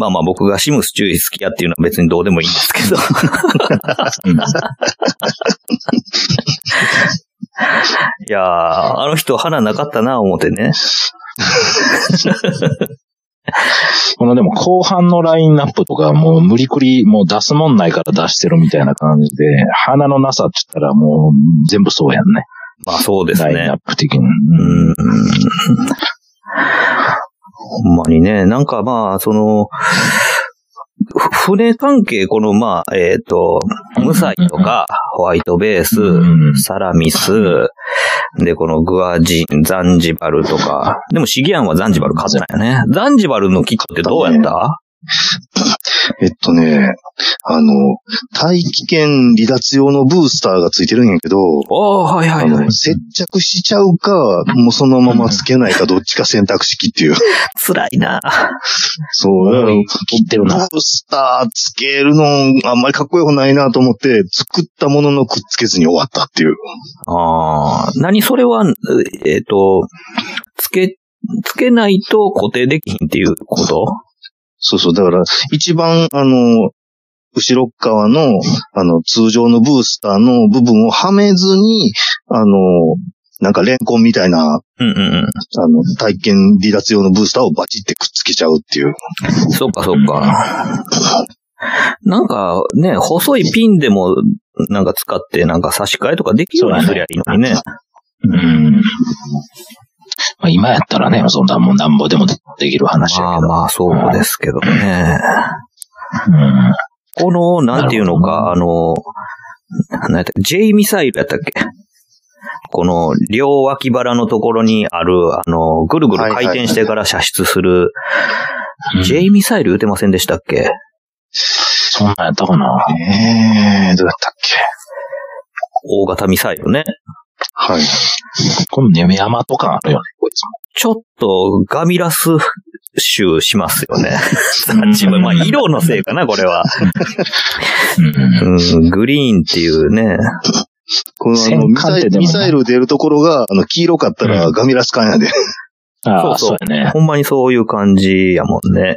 まあまあ僕がシムス注意好きやっていうのは別にどうでもいいんですけど。いやー、あの人花なかったな思ってね。このでも後半のラインナップとかもう無理くりもう出すもんないから出してるみたいな感じで、花のなさって言ったらもう全部そうやんね。まあそうですねラインナッ。プ的に。うーんほんまにね、なんかまあ、その、ふ船関係、このまあ、えっ、と、ムサイとか、ホワイトベース、うんサラミス、で、このグアジン、ザンジバルとか、でもシギアンはザンジバル買ったんよね。ザンジバルのキットってどうやった？えっとね、あの、大気圏離脱用のブースターがついてるんやけど、おー、はいはあいはいの、。接着しちゃうか、もうそのままつけないかどっちか選択式っていう。辛いなそう、だから切ってるな。ブースターつけるの、あんまりかっこよくないなと思って、作ったもののくっつけずに終わったっていう。ああ、何それは、えっ、と、つけ、つけないと固定できひんっていうこと？そうそう。だから、一番、あの、後ろ側の、あの、通常のブースターの部分をはめずに、あの、なんかレンコンみたいな、うんうんうん。あの、体験離脱用のブースターをバチってくっつけちゃうっていう。そうか、そうか。なんかね、細いピンでもなんか使ってなんか差し替えとかできるようにすりゃいいのにね。うん。まあ今やったらね、そんなもんなんぼでもできる話や。まあまあ、そうですけどね。うんこの、なんていうのか、あの、なんやった J ミサイルやったっけ？この、両脇腹のところにある、あの、ぐるぐる回転してから射出する、J ミサイル撃てませんでしたっけ？そんなんやったかな。えー、どうやったっけ？大型ミサイルね。はい。このね、山とかあるよね、こいつも。ちょっとガミラス臭しますよね。自分、まあ、色のせいかな、これは。うんうん、グリーンっていうね。こののミサイル、ミサイル出るところが、あの、黄色かったらガミラス缶やで。ああ、そうそうそうやね。ほんまにそういう感じやもんね。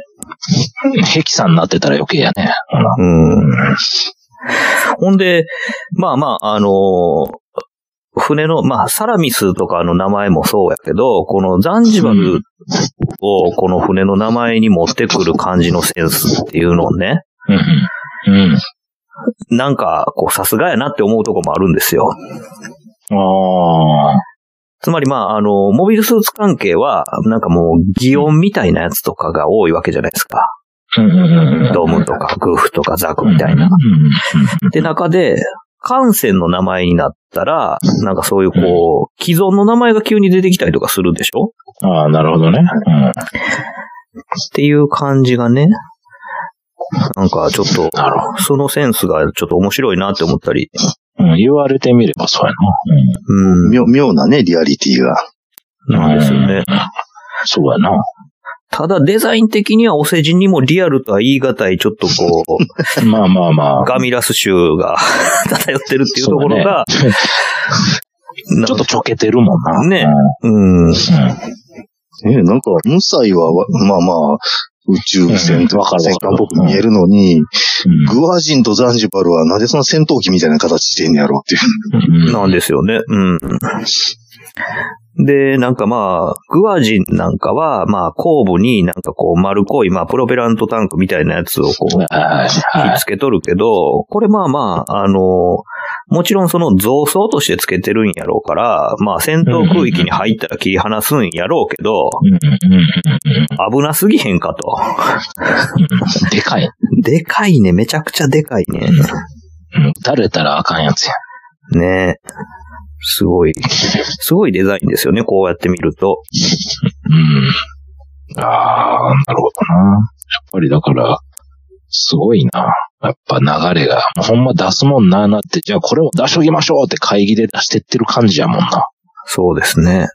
ヘキサになってたら余計やね。うん。ほんで、まあまあ、あのー船の、まあ、サラミスとかの名前もそうやけど、このザンジバルをこの船の名前に持ってくる感じのセンスっていうのをね、うん。うん。なんか、こう、さすがやなって思うとこもあるんですよ。ああ。つまりまあ、あの、モビルスーツ関係は、なんかもう、擬音みたいなやつとかが多いわけじゃないですか。ドームとか、グーフとかザクみたいな。で、中で、艦船の名前になったら、なんかそういうこう、既存の名前が急に出てきたりとかするでしょ？ああ、なるほどね。っていう感じがね、なんかちょっと、そのセンスがちょっと面白いなって思ったり、うん。うん、言われてみればそうやうん、妙妙なね、リアリティが。な。なんですよね。うん。そうやな。ただデザイン的にはお世辞にもリアルとは言い難い、ちょっとこう、まあまあまあ。ガミラス臭が 漂ってるっていうところが、ちょっとちょけてるもんな。ねうん、うん。ねなんか、無彩はわ、まあまあ、宇宙船とかる戦艦っぽく見えるのに、グアジンとザンジバルはなぜその戦闘機みたいな形してんねやろうっていう。うん。なんですよね。うん。で、なんかまあ、グアジンなんかは、まあ、後部になんかこう丸っこい、まあ、プロペラントタンクみたいなやつをこう、はいひはいっつけとるけど、これまあまあ、あの、もちろんその増装としてつけてるんやろうから、まあ戦闘空域に入ったら切り離すんやろうけど、危なすぎへんかと。うん。でかい。でかいね、めちゃくちゃでかいね。うん。垂れたらあかんやつや。ねすごい、すごいデザインですよね、こうやって見ると。うん。ああ、なるほどな。やっぱりだから、すごいな。やっぱ流れが。もうほんま出すもんなーなって、じゃあこれも出しときましょうって会議で出してってる感じやもんな。そうですね。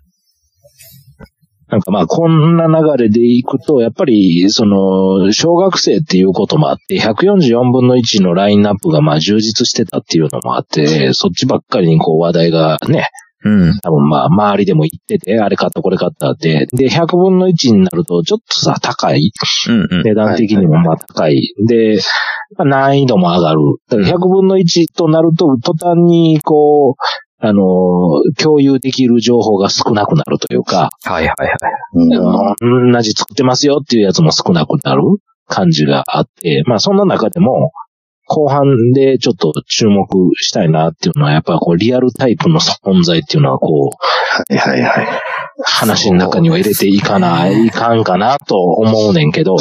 なんかまあ、こんな流れでいくと、やっぱり、その、小学生っていうこともあって、144分の1のラインナップがまあ充実してたっていうのもあって、そっちばっかりにこう話題がね、うん。多分まあ、周りでも言ってて、あれ買ったこれ買ったって。で、100分の1になると、ちょっとさ、高い。うんうん。値段的にもまあ高い。で、まあ難易度も上がる。だから100分の1となると、途端にこう、あのー共有できる情報が少なくなるというか、はいはいはい。うん同じ作ってますよっていうやつも少なくなる感じがあって、まあそんな中でも、後半でちょっと注目したいなっていうのは、やっぱこうリアルタイプの存在っていうのはこう、はいはいはい。話の中には入れていかない、いかんかなと思うねんけど、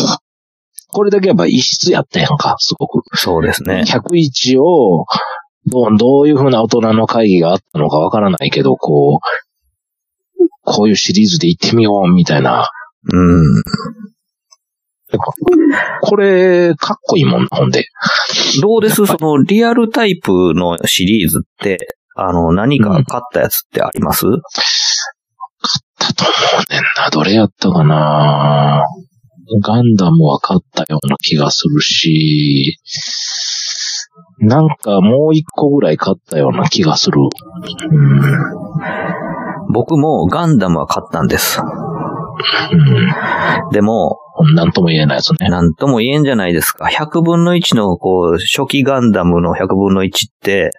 これだけやっぱ異質やったやんか、すごく。そうですね。101を、どう、どういうふうな大人の会議があったのかわからないけど、こう、こういうシリーズで行ってみよう、みたいな。うん。これ、かっこいいもんな、ほんで。どうです？その、リアルタイプのシリーズって、あの、何か買ったやつってあります、だと思うねんな。どれやったかなガンダムは買ったような気がするし、なんかもう一個ぐらい買ったような気がする。うん。僕もガンダムは買ったんです。でも、うん。なんとも言えないですね。なんとも言えんじゃないですか。100分の1の、こう、初期ガンダムの100分の1って、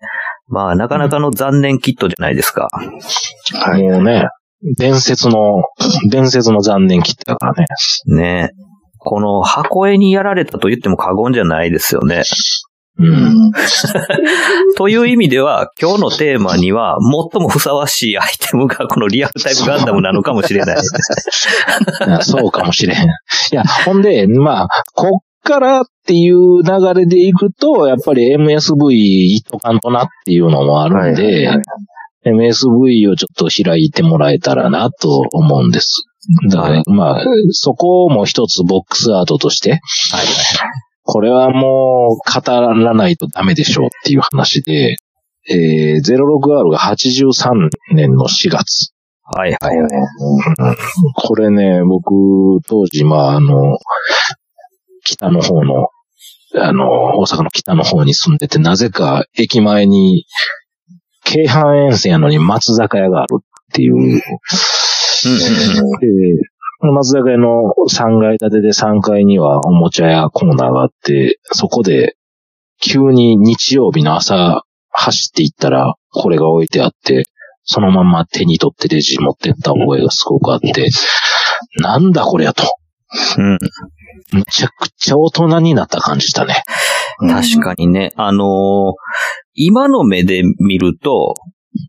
まあ、なかなかの残念キットじゃないですか。はい。もうね、伝説の、伝説の残念切ってたからね。ねこの箱絵にやられたと言っても過言じゃないですよね。うん。という意味では、今日のテーマには、最もふさわしいアイテムがこのリアルタイプガンダムなのかもしれない。そうかもしれん。いや、ほんで、まあ、こっからっていう流れでいくと、やっぱり MSV いっとかんとなっていうのもあるんで、はいはい MSV をちょっと開いてもらえたらなと思うんです。だから、まあ、そこも一つボックスアートとして、はいこれはもう語らないとダメでしょうっていう話で、えー、06R が83年の4月。はい。はいはいはい。これね、僕、当時、まあ、あの、北の方の、あの、大阪の北の方に住んでて、なぜか駅前に、京阪沿線やのに松坂屋があるっていう。で、松坂屋の3階建てで3階にはおもちゃ屋コーナーがあって、そこで、急に日曜日の朝走っていったら、これが置いてあって、そのまま手に取ってレジ持ってった覚えがすごくあって、なんだこれやと。うん。むちゃくちゃ大人になった感じしたね。確かにね、あのー今の目で見ると、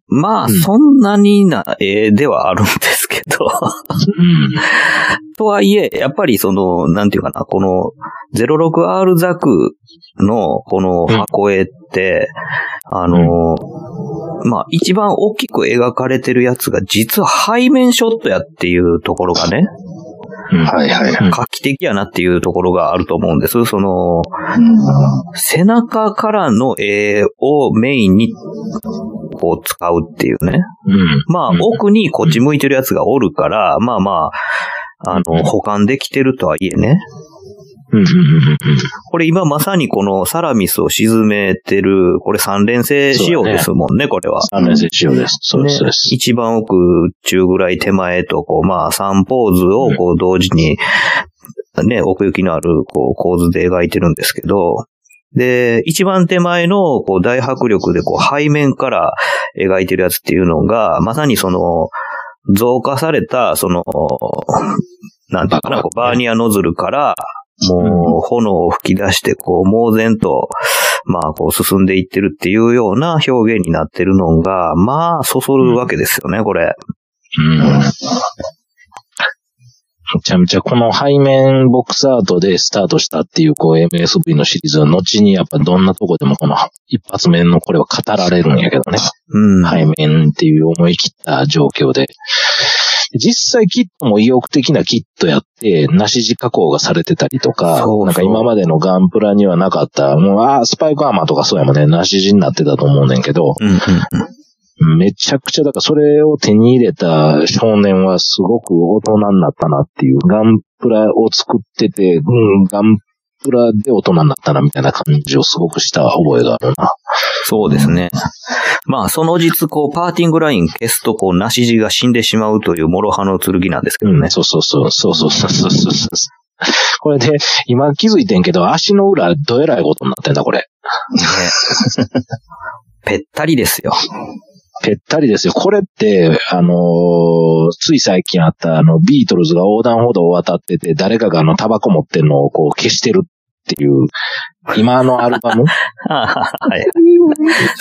まあ、うんそんなにな絵ではあるんですけど、うん。とはいえ、やっぱりその、なんていうかな、この 06R ザクのこの箱絵って、あのーまあ、一番大きく描かれてるやつが実は背面ショットやっていうところがね、うんはいはい画期的やなっていうところがあると思うんです。その、背中からの絵をメインに、こう使うっていうね。うん。まあうん、奥にこっち向いてるやつがおるから、まあまあ、あの、保管できてるとはいえね。これ今まさにこのサラミスを沈めてる、これ三連星仕様ですもんね、これは。三連星仕様です。そうです、そうねです。一番奥、中ぐらい手前と、こう、まあ、3ポーズを、こう、同時に、ね、奥行きのある、こう、構図で描いてるんですけど、で、一番手前の、こう、大迫力で、こう、背面から描いてるやつっていうのが、まさにその、増加された、その、なんていうかな、バーニアノズルから、もう、炎を吹き出して、こう、猛然と、まあ、こう、進んでいってるっていうような表現になってるのが、まあ、そそるわけですよね、これ。うん。めちゃめちゃこの背面ボックスアートでスタートしたっていうこう MSV のシリーズは後にやっぱどんなとこでもこの一発目のこれは語られるんやけどね。うん。背面っていう思い切った状況で。実際キットも意欲的なキットやって、なし地加工がされてたりとか、そうそう。なんか今までのガンプラにはなかった、もう、あースパイクアーマーとかそうやもんね、なし地になってたと思うねんけど、うんうんうん。めちゃくちゃ、だからそれを手に入れた少年はすごく大人になったなっていう、ガンプラを作ってて、うん、ガンプラで大人になったなみたいな感じをすごくした覚えがあるな。そうですね。まあ、その実、こう、パーティングライン消すと、こう、なし地が死んでしまうという諸刃の剣なんですけどねうん、。そうそうそう、そうそうそうそうそうそう。これで、今気づいてんけど、足の裏、どえらいことになってんだ、これ。ね ぺったりですよ。ぺったりですよ。これって、あのーつい最近あった、あの、ビートルズが横断歩道を渡ってて、誰かがあの、タバコ持ってんのをこう消してるっていう、今のアルバム？はい。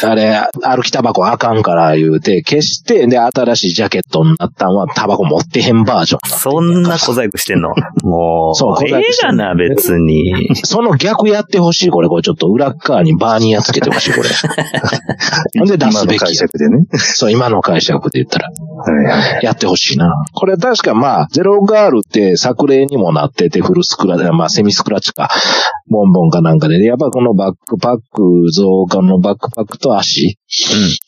あれ、歩きタバコあかんから言うて、消して、で、新しいジャケットになったんは、タバコ持ってへんバージョン。そんな小細工してんの？もう、そう小細ええ工してんな、別に。その逆やってほしい、これ。これちょっと裏っ側にバーニーやっつけてほしい、これ。ほ んで出今のすべきや。解釈でね。そう、今の解釈で言ったら。はいはい。やってほしいな。これ確かまあ、ゼロガールって作例にもなってて、フルスクラまあセミスクラッチか、ボンボンかなんかで、やっぱこのバックパック増加のバックパックと足、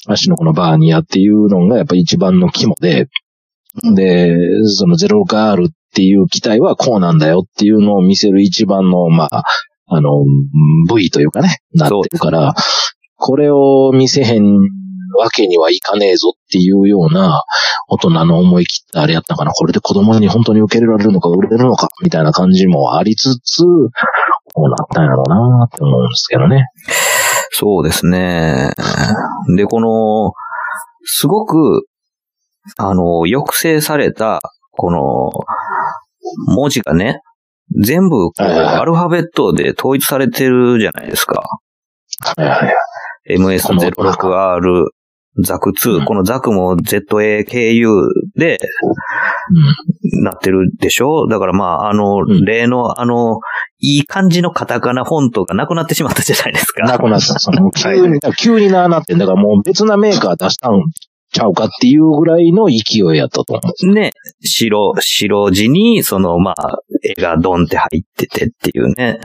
足のこのバーニアっていうのがやっぱ一番の肝で、で、そのゼロガールっていう機体はこうなんだよっていうのを見せる一番の、まあ、あの、部位というかね、なってるから、これを見せへんわけにはいかねえぞっていうような大人の思い切ったあれやったかな。これで子供に本当に受け入れられるのか売れるのかみたいな感じもありつつ、こうなったんやろうなって思うんですけどね。そうですね。で、この、すごく、あの、抑制された、この、文字がね、全部、こう、アルファベットで統一されてるじゃないですか。はいはいはい。MS06R、ザク2、うん。このザクも ZAKU でなってるでしょ？だからまあ、あの、ん。例のあの、いい感じのカタカナフォントがなくなってしまったじゃないですか。なくなった。その急に、急になあなってんだからもう別なメーカー出したんちゃうかっていうぐらいの勢いやったと思う。ね、白、白地に、その、まあ、絵がドンって入っててっていうね。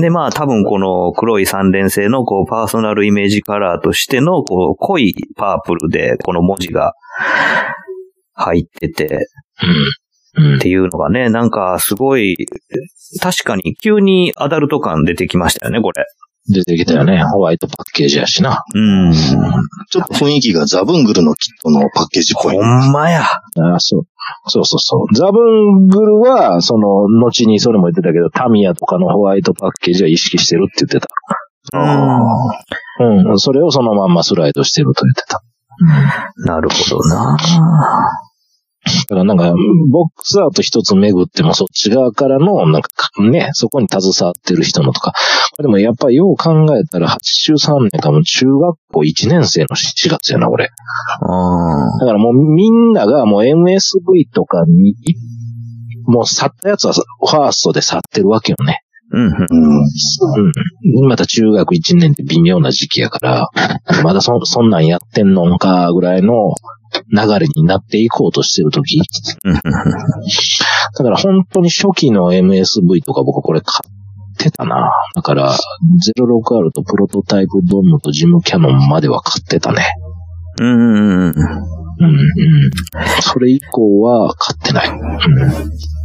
で、まあ、多分この黒い三連星の、こう、パーソナルイメージカラーとしての、こう、濃いパープルで、この文字が入ってて、っていうのがね、なんか、すごい、確かに急にアダルト感出てきましたよね、これ。出てきたよね。ホワイトパッケージやしな。うん。ちょっと雰囲気がザブングルのキットのパッケージっぽい。ほんまや。ああ、そう。そうそうそう。ザブングルは、その、後にそれも言ってたけど、タミヤとかのホワイトパッケージは意識してるって言ってた。うん。それをそのまんまスライドしてると言ってた。なるほどな。だからなんか、ボックスアート一つ巡ってもそっち側からの、なんかね、そこに携わってる人のとか。でもやっぱりよう考えたら83年かも中学校1年生の4月やな、俺。うん。だからもうみんながもう MSV とかに、もう去ったやつはファーストで去ってるわけよね。うん。うん。うん。また中学1年って微妙な時期やから、まだそ、そんなんやってんのんかぐらいの流れになっていこうとしてる時。うん。だから本当に初期の MSV とか僕これ買ってたな。だから、06R とプロトタイプドームとジムキャノンまでは買ってたね。うん。うん。うん、うん。それ以降は買ってない。うん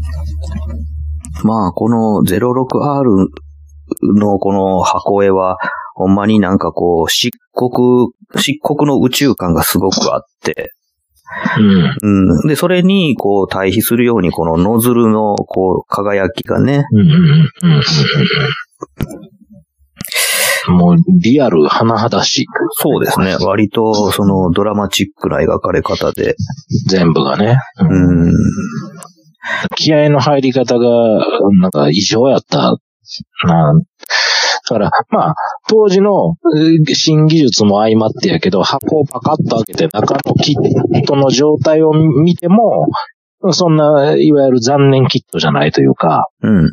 まあ、この 06R のこの箱絵は、ほんまになんかこう、漆黒、漆黒の宇宙感がすごくあって、うん。うん。で、それに、こう、対比するように、このノズルの、こう、輝きがね、うんうんうんうんうん。もう、リアル、甚だしい。そうですね。割と、その、ドラマチックな描かれ方で、全部がね。うん。気合の入り方が、なんか異常やったな。だから、まあ、当時のえー新技術も相まってやけど、箱をパカッと開けて中のキットの状態を見ても、そんな、いわゆる残念キットじゃないというか、うん。うん。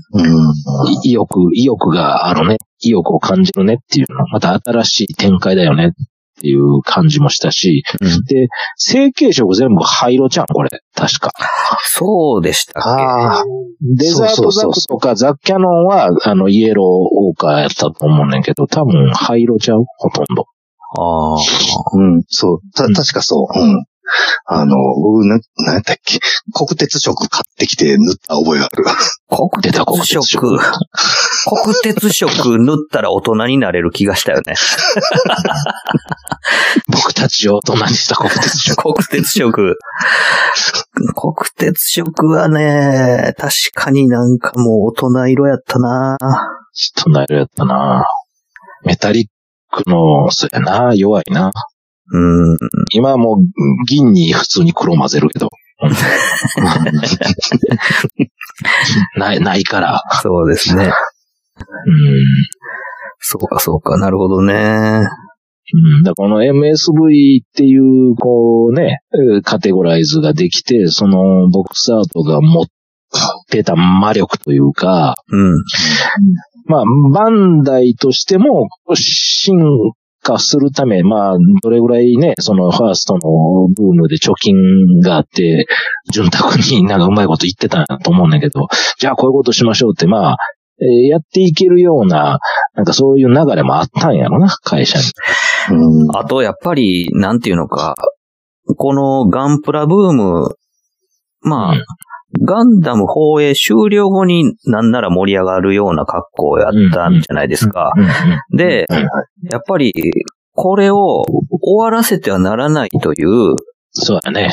い意欲、意欲があるね。意欲を感じるねっていうの。また新しい展開だよねっっていう感じもしたし、うんで、成形色全部灰色じゃん、これ。確か。そうでしたっああ、デザートザクとかザッキャノンは、あの、イエローオーカーやったと思うねんけど、多分灰色ちゃう？ほとんど。けああ。うん、そう。た、うん確かそう。うん。あの、僕、な、なんやったっけ？国鉄色買ってきて塗った覚えがある。国鉄鉄色色。国鉄色塗ったら大人になれる気がしたよね。僕たちを大人にした国鉄色。国鉄色。国鉄色はね、確かになんかもう大人色やったな人なるやったなメタリックの、そうやな弱いな。うん。今はもう銀に普通に黒混ぜるけど。ない、ないから。そうですね。うん。そうか、そうか。なるほどね。うん、だからこの MSV っていう、こうね、えーカテゴライズができて、そのボクサートが持ってた魔力というか、うん。まあ、バンダイとしても進化するため、まあ、どれぐらいね、そのファーストのブームで貯金があって、潤沢になんかうまいこと言ってたと思うんだけど、じゃあこういうことしましょうって、まあ、えーやっていけるような、なんかそういう流れもあったんやろな、会社に。うん。あと、やっぱり、なんていうのか、このガンプラブーム、まあ、うんガンダム放映終了後になんなら盛り上がるような格好をやったんじゃないですか。で、やっぱり、これを終わらせてはならないという、そうだね。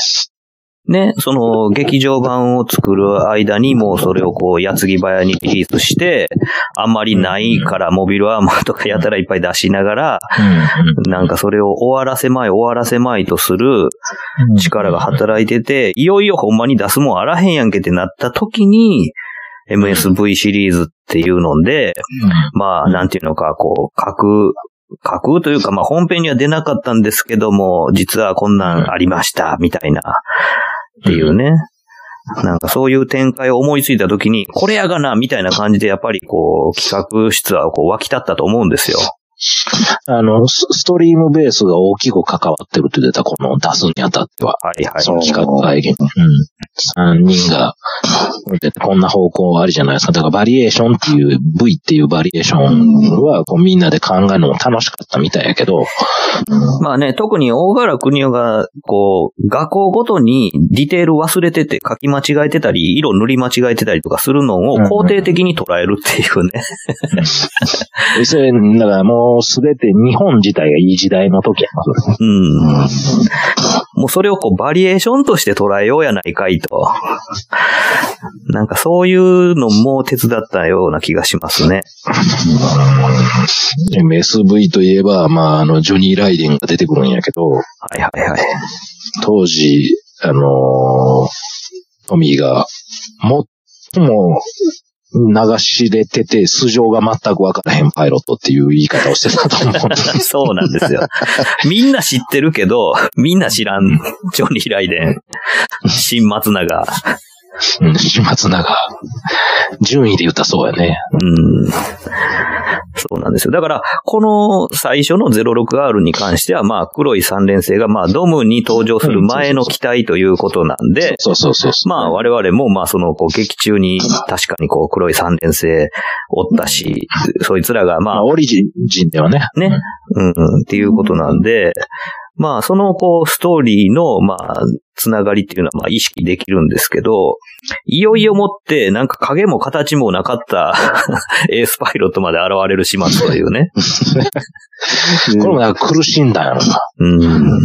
ね、その劇場版を作る間にもうそれをこう矢継ぎ早にリリースして、あんまりないからモビルアーマーとかやたらいっぱい出しながら、なんかそれを終わらせまい終わらせまいとする力が働いてて、いよいよほんまに出すもんあらへんやんけってなった時に、MSV シリーズっていうので、まあ、なんていうのか、こう、架空、架空というか、まあ、本編には出なかったんですけども、実はこんなんありました、みたいな、っていうね。なんかそういう展開を思いついた時に、これやがな、みたいな感じで、やっぱりこう、企画室はこう湧き立ったと思うんですよ。あの、スストリームベースが大きく関わってるって出た、この出すにあたっては。はいはい。その企画会議に。うん。三人が、こんな方向ありじゃないですか。だからバリエーションっていう V っていうバリエーションは、こうみんなで考えるのも楽しかったみたいやけど、まあね、特に大柄国夫が、こう、学校ごとにディテール忘れてて書き間違えてたり、色塗り間違えてたりとかするのを肯定的に捉えるっていうね。それ、だからもうすべて日本自体がいい時代の時やな。うん。もうそれをこうバリエーションとして捉えようやないかいと。なんかそういうのも手伝ったような気がしますね。MSV といえば、まあ、あの、ジョニー・ライデンが出てくるんやけど、はいはいはい。当時、あのートミーが、最も流し入れてて、素性が全くわからへんパイロットっていう言い方をしてたと思う。そうなんですよ。みんな知ってるけど、みんな知らん。ジョニー・ライデン。新松永。うん、始末長。順位で言ったらそうやね。うん。そうなんですよ。だから、この最初の 06R に関しては、まあ、黒い三連星が、まあ、ドムに登場する前の機体ということなんで、そうそうそう。まあ、我々も、まあ、その、こう、劇中に、確かにこう、黒い三連星おったし、そいつらが、ままあ、オリジンではね。あ、ね、うん、うん、っていうことなんで、まあ、その、こう、ストーリーの、まあ、つながりっていうのは、まあ、意識できるんですけど、いよいよもって、なんか影も形もなかった エースパイロットまで現れる始末というね。これもなんか苦しんだんやろな。うん。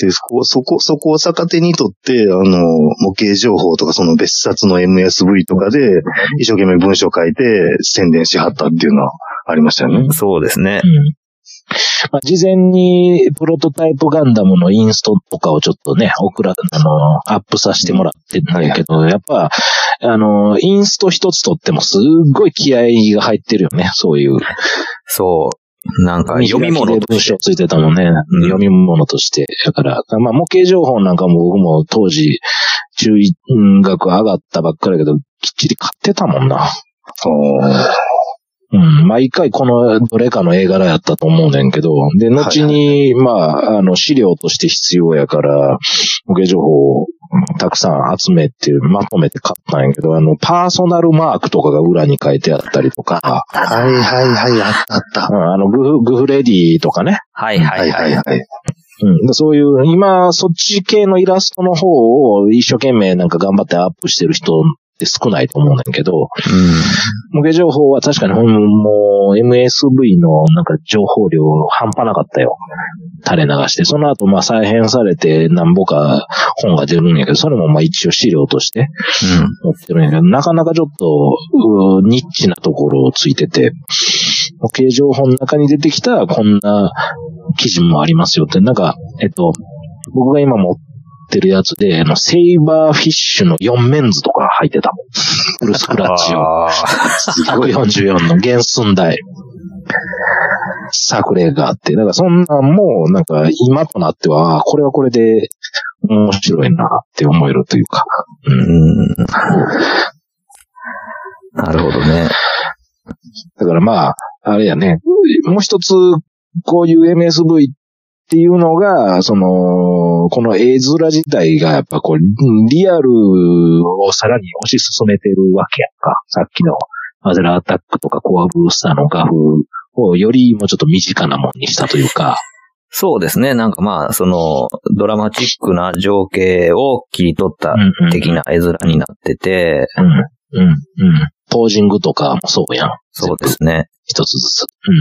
で、そこ、そこ、そこを逆手にとって、あの、模型情報とかその別冊の MSV とかで、一生懸命文章書いて宣伝しはったっていうのはありましたよね。そうですね。まあ、事前にプロトタイプガンダムのインストとかをちょっとね、送ら、あの、アップさせてもらってたんやけど、やっぱ、あの、インスト一つとってもすっごい気合が入ってるよね、そういう。そう。なんか、読み物と文して章ついてたもんね。うん読み物として。だから、まあ、模型情報なんかも僕も当時、中学上がったばっかりだけど、きっちり買ってたもんな。うん、毎回このどれかの絵柄やったと思うねんけど、で、後に、まあ、あの、資料として必要やから、模型情報をたくさん集めて、まとめて買ったんやけど、あの、パーソナルマークとかが裏に書いてあったりとか、はいはいはい、あったあった。うんあの、グフ、グフレディとかね、はいはいはい。はい。うん、でそういう、今、そっち系のイラストの方を一生懸命なんか頑張ってアップしてる人って少ないと思うねんけど、模型情報は確かにもう MSV のなんか情報量半端なかったよ。垂れ流して。その後まあ再編されて何ぼか本が出るんやけど、それもまあ一応資料として持ってるんやけど、なかなかちょっと、ニッチなところをついてて、模型情報の中に出てきたこんな記事もありますよって、なんか、えっと、僕が今持ってるやつで、あの、セイバーフィッシュの4メンズとか入ってたもん。フルスクラッチを。あ544の原寸大。作例があって、だからそんなんも、なんか今となっては、あこれはこれで面白いなって思えるというか。ーうん。なるほどね。だからまあ、あれやね、もう一つ、こういう MSV っていうのが、その、この絵面自体がやっぱこう、リアルをさらに推し進めてるわけやんか。さっきのマゼラアタックとかコアブースターの画風をよりもうちょっと身近なもんにしたというか。そうですね。なんかまあ、その、ドラマチックな情景を切り取った的な絵面になってて、うん、うん、うん。ポージングとかもそうやん。そうですね。一つずつ。うん。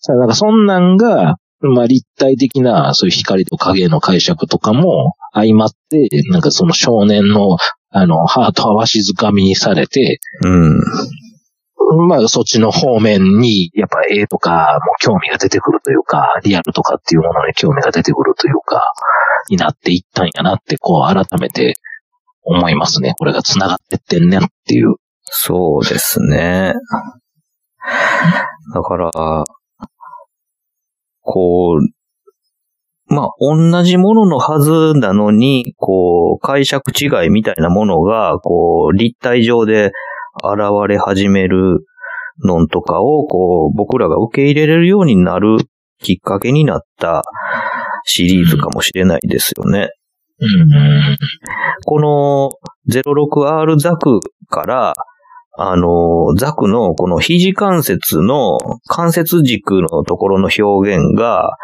さあ、なんかそんなんが、まあ立体的な、そういう光と影の解釈とかも相まって、なんかその少年の、あの、ハートはわしづかみにされて、うん。まあそっちの方面に、やっぱ絵とかも興味が出てくるというか、リアルとかっていうものに興味が出てくるというか、になっていったんやなって、こう改めて思いますね。これが繋がってってんねんっていう。そうですね。だから、こう、まあ、同じもののはずなのに、こう、解釈違いみたいなものが、こう、立体上で現れ始めるのんとかを、こう、僕らが受け入れれるようになるきっかけになったシリーズかもしれないですよね。うん。この 06R ザクから、あの、ザクのこの肘関節の関節軸のところの表現が、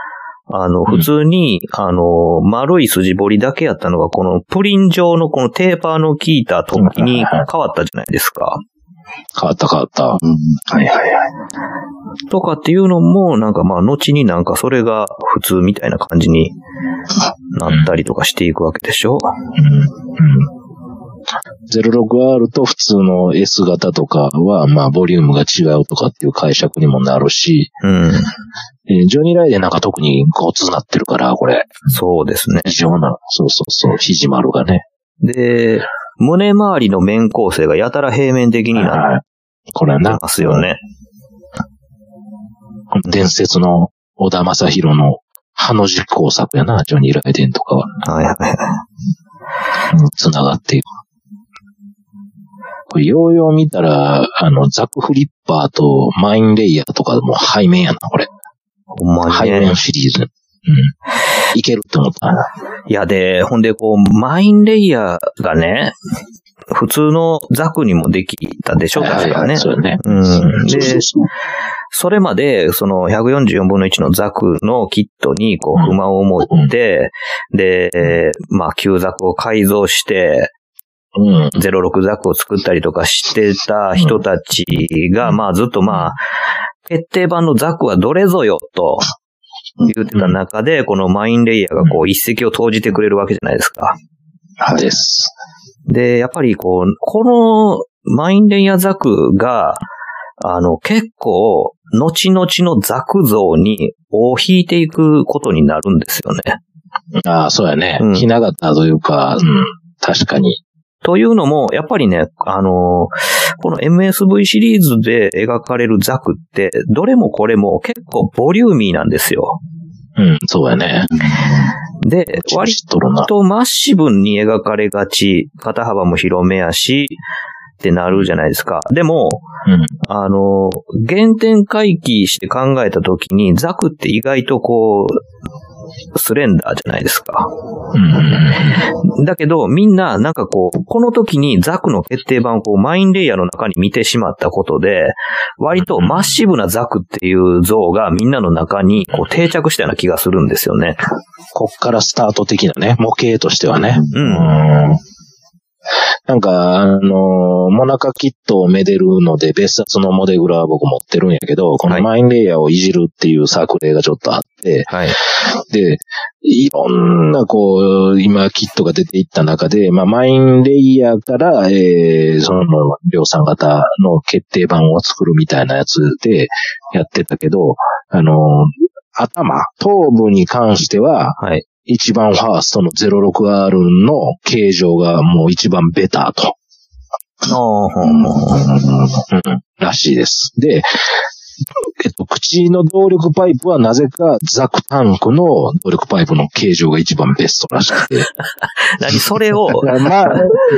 あの、普通に、あの、丸い筋彫りだけやったのが、このプリン状のこのテーパーの効いた突起に変わったじゃないですか。変わった変わった。うん。はいはいはい。とかっていうのも、なんかまあ、後になんかそれが普通みたいな感じになったりとかしていくわけでしょ。うん。06R と普通の S 型とかは、まあ、ボリュームが違うとかっていう解釈にもなるし、うん。えージョニー・ライデンなんか特にごつなってるから、これ。そうですね。異常な、そうそうそう、肘丸がね。で、胸周りの面構成がやたら平面的になっはいこれはてな、ますよね。伝説の小田正宏の歯の字工作やな、ジョニー・ライデンとかは。はいはいはい。繋がっていく。これ、ようよう見たら、あの、ザクフリッパーとマインレイヤーとかも背面やな、これ。ほんまにね背面。シリーズ。うん。いけるって思ったな。いやで、ほんでこう、マインレイヤーがね、普通のザクにもできたでしょ、確かね。そうやね。うんでそれまで、その144分の1のザクのキットにこう不満を持って、で、まあ旧ザクを改造して、うん。06ザクを作ったりとかしてた人たちが、まあずっとまあ、決定版のザクはどれぞよと言ってた中で、このマインレイヤーがこう一石を投じてくれるわけじゃないですか。です。で、やっぱりこう、このマインレイヤーザクが、あの、結構、後々のザク像に尾を引いていくことになるんですよね。ああ、そうやねうん。ひな形というか、うん。確かに。というのも、やっぱりね、あの、この MSV シリーズで描かれるザクって、どれもこれも結構ボリューミーなんですよ。うん、そうやね。で、割とマッシブに描かれがち、肩幅も広めやし、ってなるじゃないですか。でも、うん。あの、原点回帰して考えたときに、ザクって意外とこう、スレンダーじゃないですか。うん。だけど、みんな、なんかこう、この時にザクの決定版をこう、マインレイヤーの中に見てしまったことで、割とマッシブなザクっていう像がみんなの中にこう定着したような気がするんですよね。こっからスタート的なね、模型としてはね。うんんなんか、あのーモナカキットをめでるので、別冊のモデグラは僕持ってるんやけど、このマインレイヤーをいじるっていう作例がちょっとあって、はい。で、いろんな、こう、今、キットが出ていった中で、まあ、マインレイヤーから、えー、その、量産型の決定版を作るみたいなやつでやってたけど、あの、頭、頭部に関しては、はい。一番ファーストの 06R の形状がもう一番ベターと。あーほんほんほんうん、らしいです。で、えっと、口の動力パイプはなぜかザクタンクの動力パイプの形状が一番ベストらしくて。何それを？まあ、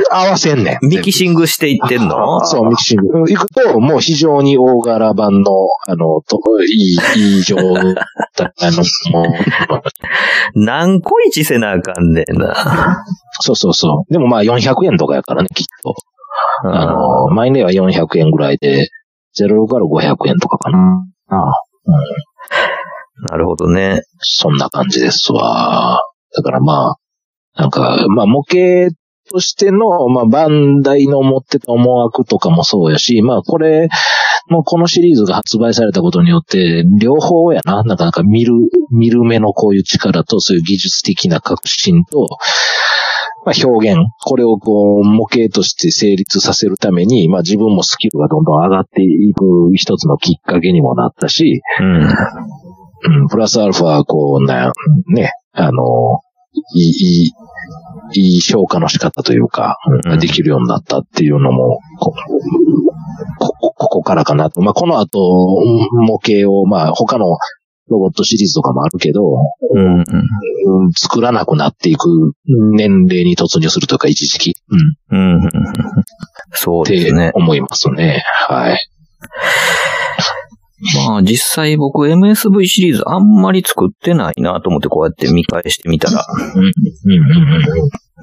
合わせんねん。ミキシングしていってんの？そう、ミキシング。行くと、もう非常に大柄版の、あの、と、いい、いい状態の、もう、何個一せなあかんねんな。そうそうそう。でもまあ400円とかやからね、きっと。あの、マイネは400円ぐらいで、06から500円とかかな。ああなるほどね。そんな感じですわ。だからまあ、なんか、まあ模型としての、まあバンダイの持ってた思惑とかもそうやし、まあこれ、もうこのシリーズが発売されたことによって、両方やな。なかなか見る、見る目のこういう力と、そういう技術的な革新と、まあ表現、これをこう模型として成立させるために、まあ自分もスキルがどんどん上がっていく一つのきっかけにもなったし、うん。うん、プラスアルファ、こうな、ね、あの、いい、いい、いい評価の仕方というか、できるようになったっていうのも、こここここからかなと。まあ、この後、模型を、まあ、他のロボットシリーズとかもあるけど、うん。うん作らなくなっていく年齢に突入するというか、一時期。うん。うん。そうですね。思いますね。はい。まあ実際僕 MSV シリーズあんまり作ってないなと思ってこうやって見返してみたら。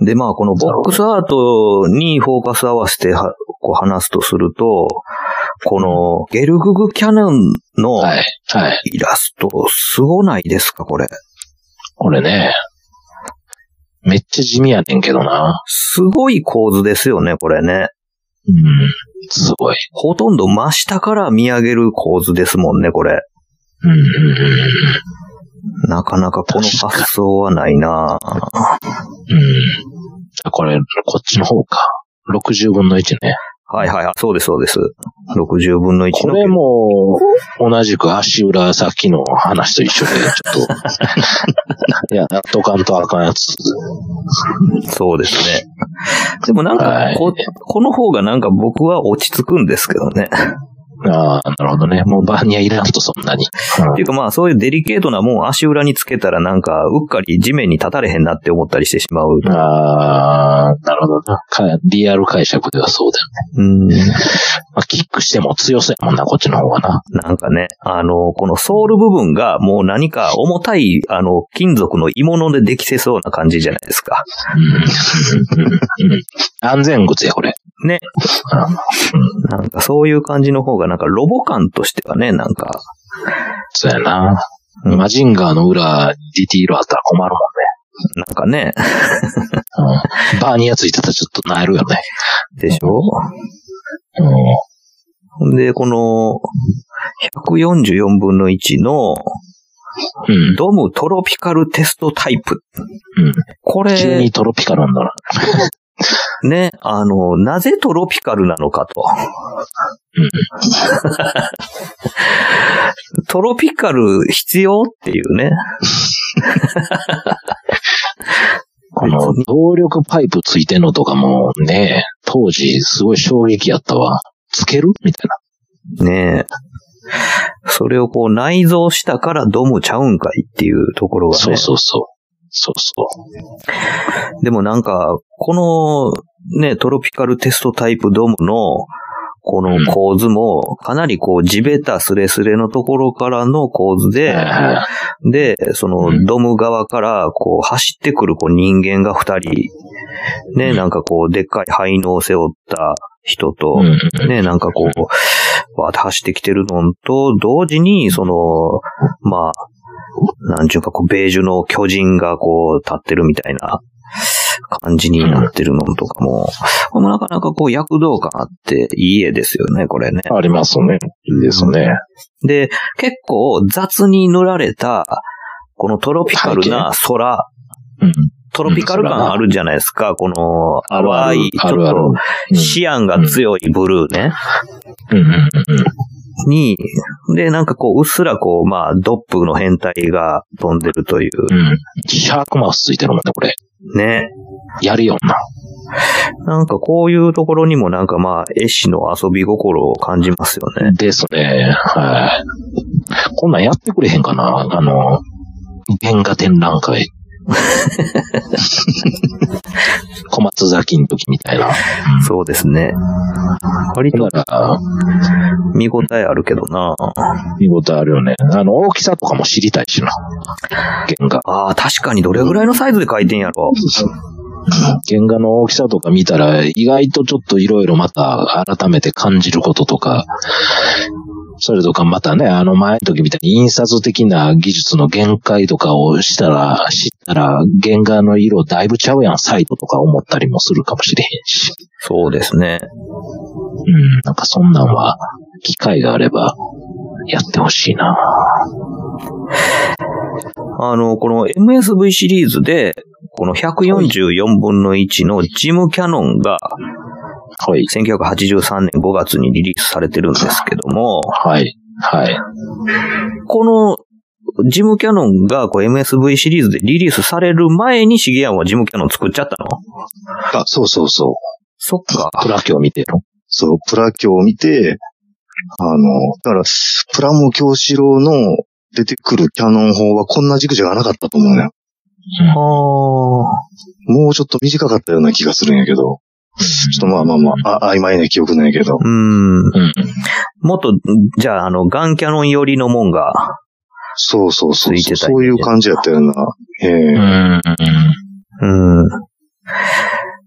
でまあこのボックスアートにフォーカス合わせてはこう話すとすると、このゲルググキャノンのはい。はい。イラストすごないですかこれ？これね、めっちゃ地味やねんけどな。すごい構図ですよね、これね。うん。すごい。ほとんど真下から見上げる構図ですもんね、これ。うんうんうんなかなかこの発想はないなうん。あこれ、こっちの方か。60分の1ね。はいはいはい、そうですそうです。60分の1の。これも、同じく足裏さっきの話と一緒で、ちょっと、いや、やっとかんとあかんやつ。そうですね。でもなんはいかこ、この方がなんか僕は落ち着くんですけどね。ああ、なるほどね。もうバーニャいらんとそんなに。っていうかまあそういうデリケートなもん足裏につけたらなんかうっかり地面に立たれへんなって思ったりしてしまう。うん、ああ、なるほどな。かリアル解釈ではそうだよね。うん。まあ、キックしても強そうやもんな、こっちの方がな。なんかね、あの、このソール部分がもう何か重たい、あの、金属の鋳物でできてそうな感じじゃないですか。うん 安全靴や、これ。ね。なんかそういう感じの方がなんかロボ感としてはね、なんか、そうやな。うんマジンガーの裏にディティールあったら困るなんかね、もんね。うん、バーニャついてたらちょっとなえるよね。でしょ？うんほんで、この、144分の1の、うん。ドムトロピカルテストタイプ。うん。これ急に、トロピカルなんだな。ね、あの、なぜトロピカルなのかと。うん。トロピカル必要っていうね。この動力パイプついてんのとかもね、当時すごい衝撃やったわ。つける？みたいねえ。それをこう内蔵したからドムちゃうんかいっていうところな。がね。そうそうそう。そうそう。でもなんか、このね、トロピカルテストタイプドムの、この構図も、かなりこう地べたスレスレのところからの構図で、で、そのドム側からこう走ってくるこう人間が二人、ね、なんかこうでっかい灰のを背負った人と、ね、なんかこう、わーって走ってきてるのと、同時に、その、まあ、なんちゅうかこう、ベージュの巨人がこう、立ってるみたいな感じになってるのとかも、これもなかなかこう躍動感あっていい絵ですよね、これね。ありますね。いいですね。で、結構雑に塗られた、このトロピカルな空、うん。トロピカル感あるじゃないですか、この淡い、ちょっとシアンが強いブルーね。うんうんうんに、で、なんかこう、うっすらこう、まあ、ドップの変態が飛んでるという、うん。シャークマウスついてるもんね、これ。ね。やるよな。なんかこういうところにもなんかまあ、絵師の遊び心を感じますよね。ですね。はい。こんなんやってくれへんかなあの、原画展覧会。小松崎の時みたいな。そうですね。割と見応えあるけどな見事あるよね。あの、大きさとかも知りたいしな。原画。ああ、確かにどれぐらいのサイズで描いてんやろ。原画の大きさとか見たら、意外とちょっといろいろまた改めて感じることとか、それとかまたね、あの前の時みたいに印刷的な技術の限界とかをしたら、知ったら、原画の色だいぶちゃうやん、サイトとか思ったりもするかもしれへんし。そうですね。うん、なんかそんなんは、機会があれば、やってほしいな。あの、この MSV シリーズで、この144分の1のジム・キャノンがはい。1983年5月にリリースされてるんですけども、はい。はい。このジム・キャノンがこう MSV シリーズでリリースされる前にシゲヤンはジム・キャノン作っちゃったの？あ、そうそうそう。そっか。プラキョを見てる。そう、プラ教を見て、あの、だから、プラモ教師郎の出てくるキャノン砲はこんな軸じゃなかったと思うね。あーもうちょっと短かったような気がするんやけど。ちょっとまあまあまあ、あ曖昧な記憶なんやけど。うん。うん。もっと、じゃあ、あの、ガンキャノン寄りのもんが、そうそうそうついてたそういう感じやったよな。ええうん。うん。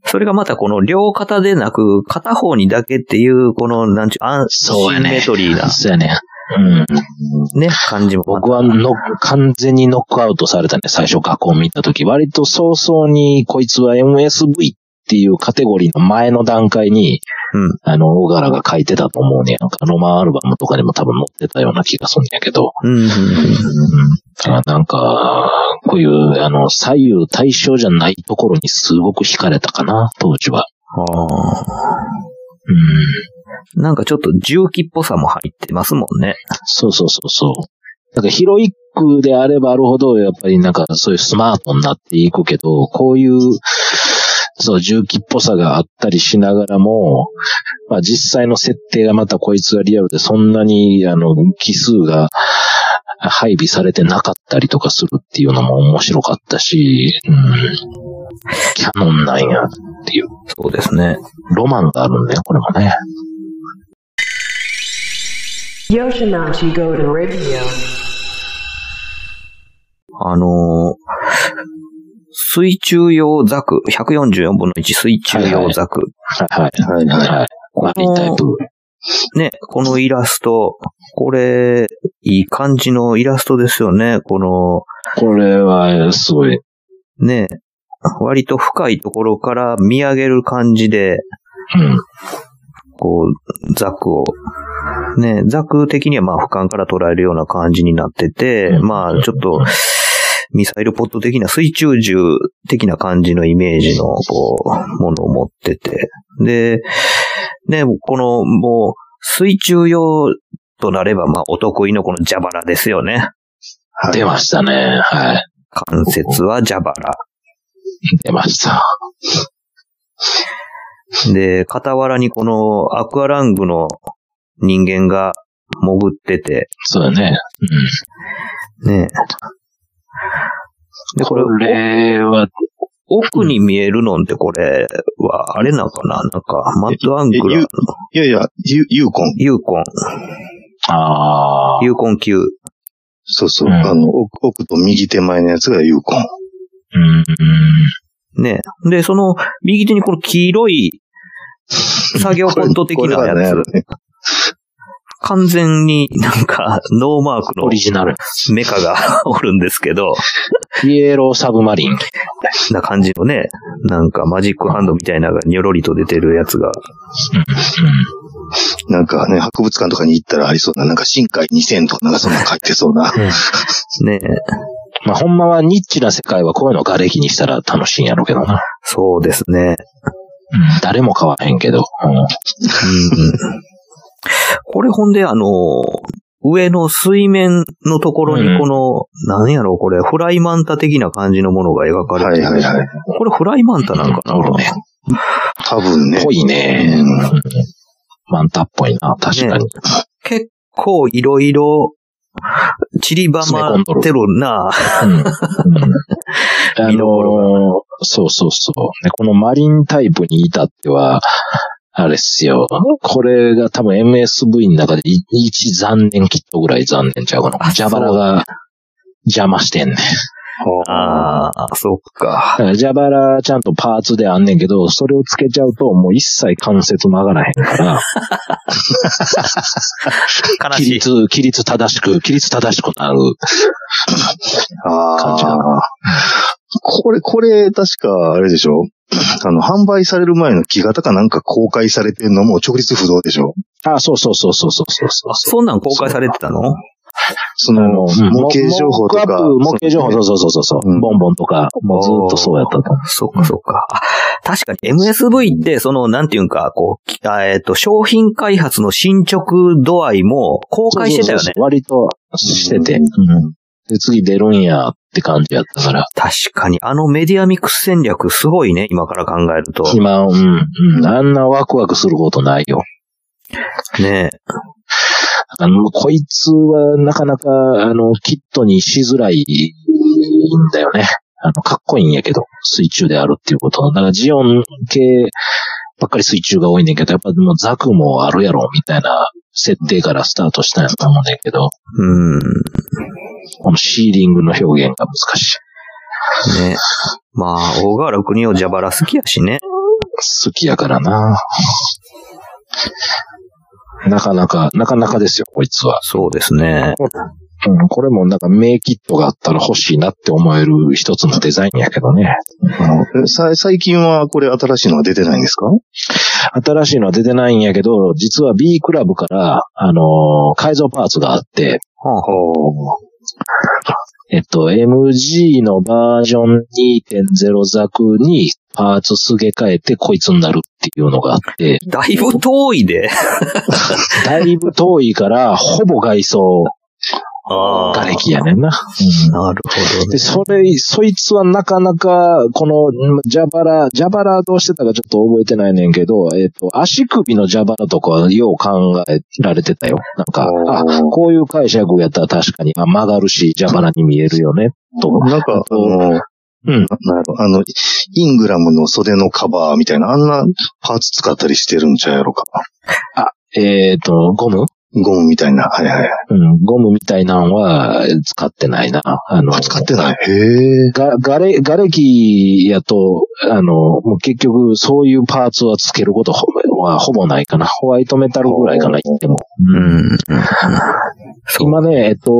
それがまたこの両肩でなく、片方にだけっていう、この、なんちゅう、アンそうやねシンメトリーな、そうやね。うん。ね、感じも。僕はの完全にノックアウトされたね、最初学校見たとき。割と早々にこいつは MSV っていうカテゴリーの前の段階に、うん。あの、小柄が書いてたと思うね。なんかロマンアルバムとかにも多分載ってたような気がするんやけど。うん。なんか、こういう、あの、左右対称じゃないところにすごく惹かれたかな、当時は。あーうん。なんかちょっと重機っぽさも入ってますもんね。そうそうそうそう。なんかヒロイックであればあるほど、やっぱりなんかそういうスマートになっていくけど、こういう、そう、重機っぽさがあったりしながらも、まあ実際の設定がまたこいつがリアルでそんなに、あの、奇数が配備されてなかったりとかするっていうのも面白かったし、うん、キャノンなんやっていう、そうですね。ロマンがあるんだよ、これもね。あのー水中用ザク、144分の1水中用ザク。はいはい。はいはい。悪いタイプ。ね、このイラスト、これ、いい感じのイラストですよね。この、これは、すごい。ね、割と深いところから見上げる感じで、うん。こう、ザクを、ね、ザク的にはまあ俯瞰から捉えるような感じになってて、うんまあちょっと、ミサイルポット的な水中銃的な感じのイメージの、こう、ものを持ってて。で、ね、この、もう、水中用となれば、まあ、お得意のこの蛇腹ですよね。はい出ましたね。はい。関節は蛇腹。出ました。で、傍らにこのアクアラングの人間が潜ってて、そうだね。ね。で、ここれ、れは、奥に見えるのってこれは、あれなのかな？なんか、マッドアングラーの？いやいや、ユユーコン。ユーコン、ああ。ユーコン級。そうそう。うんあの、奥奥と右手前のやつがユーコン。うん。ね。で、その、右手にこの黄色い作業ポット的なやつ。完全になんか、ノーマークのオリジナル。メカが おるんですけど、イエローサブマリン。な感じのね、なんかマジックハンドみたいなのがニョロリと出てるやつが。なんかね、博物館とかに行ったらありそうな、なんか深海2000とかなんかそんなの書いてそうな。ねまあ、ほんまはニッチな世界はこういうのを瓦礫にしたら楽しいんやろうけどな。そうですね。誰も買わへんけど。うんうんこれほんであの、上の水面のところにこの、なんやろうこれ、フライマンタ的な感じのものが描かれてる。はいはいはい。これフライマンタなんかな、なるほどね。多分ね。ぽいね。うんマンタっぽいな、確かに。結構いろいろ散りばまってるな。うんうん あのーそうそうそう。ね、このマリンタイプに至っては、あれっすよ。これが多分 MSV の中でい一残念キットぐらい残念ちゃうかな。あジャバラが邪魔してんねん。ああ、そっか。だからジャバラちゃんとパーツであんねんけど、それをつけちゃうともう一切関節曲がらへんから、悲しい。規律、規律正しく、規律正しくなる。感じあなあ。これ、これ、確か、あれでしょ？あの、販売される前の木型かなんか公開されてんのも直立不動でしょ？あ、そうそうそうそうそうそうそう。そんなん公開されてたの？その、模型情報とか。模型情報、そうそうそうそう。うんボンボンとか、もうずっとそうやったと。そっかそっか。あ確かに MSV って、その、なんていうんか、こうえっ、と、商品開発の進捗度合いも公開してたよねそうそう。そう割としてて。ううんで、次出るんやって感じやったから。確かに、あのメディアミックス戦略すごいね、今から考えると。今、うん、うん。あんなワクワクすることないよ。ねあの、こいつはなかなか、あの、キットにしづらいんだよね。あの、かっこいいんやけど、水中であるっていうこと。だからジオン系ばっかり水中が多いねんけど、やっぱもうザクもあるやろ、みたいな設定からスタートしたんやと思うねんけど、うん。このシーリングの表現が難しい。ねまあ、大河原国をジャバラ好きやしね。好きやからな。なかなか、なかなかですよ、こいつは。そうですね。うん、これもなんか名キットがあったら欲しいなって思える一つのデザインやけどね。えさ最近はこれ新しいのが出てないんですか？新しいのは出てないんやけど、実は B クラブから、あのー改造パーツがあって、はあはえっと、MG のバージョン2.0ザクにパーツすげ替えてこいつになるっていうのがあって、あだいぶ遠いで。だいぶ遠いから、ほぼ外装あ瓦礫やねんな。うんなるほどねで、。それ、そいつはなかなか、この、んジャバラ、ジャバラどうしてたかちょっと覚えてないねんけど、えっ、と、足首のジャバラとかはよう考えられてたよ。なんか、あ、こういう解釈やったら確かに、あ曲がるし、ジャバラに見えるよね、と。なんか、あの、うん。ななんやろあの、イングラムの袖のカバーみたいな、あんなパーツ使ったりしてるんちゃうやろか。えっ、と、ゴムゴムみたいな。はいはい。うん、ゴムみたいなのは使ってないな。あの、あ、使ってない。へえ。が、がれ、がれきやと、あの、もう結局そういうパーツはつけることほはほぼないかな。ホワイトメタルぐらいかな、言っても。うん。今ね、えっと、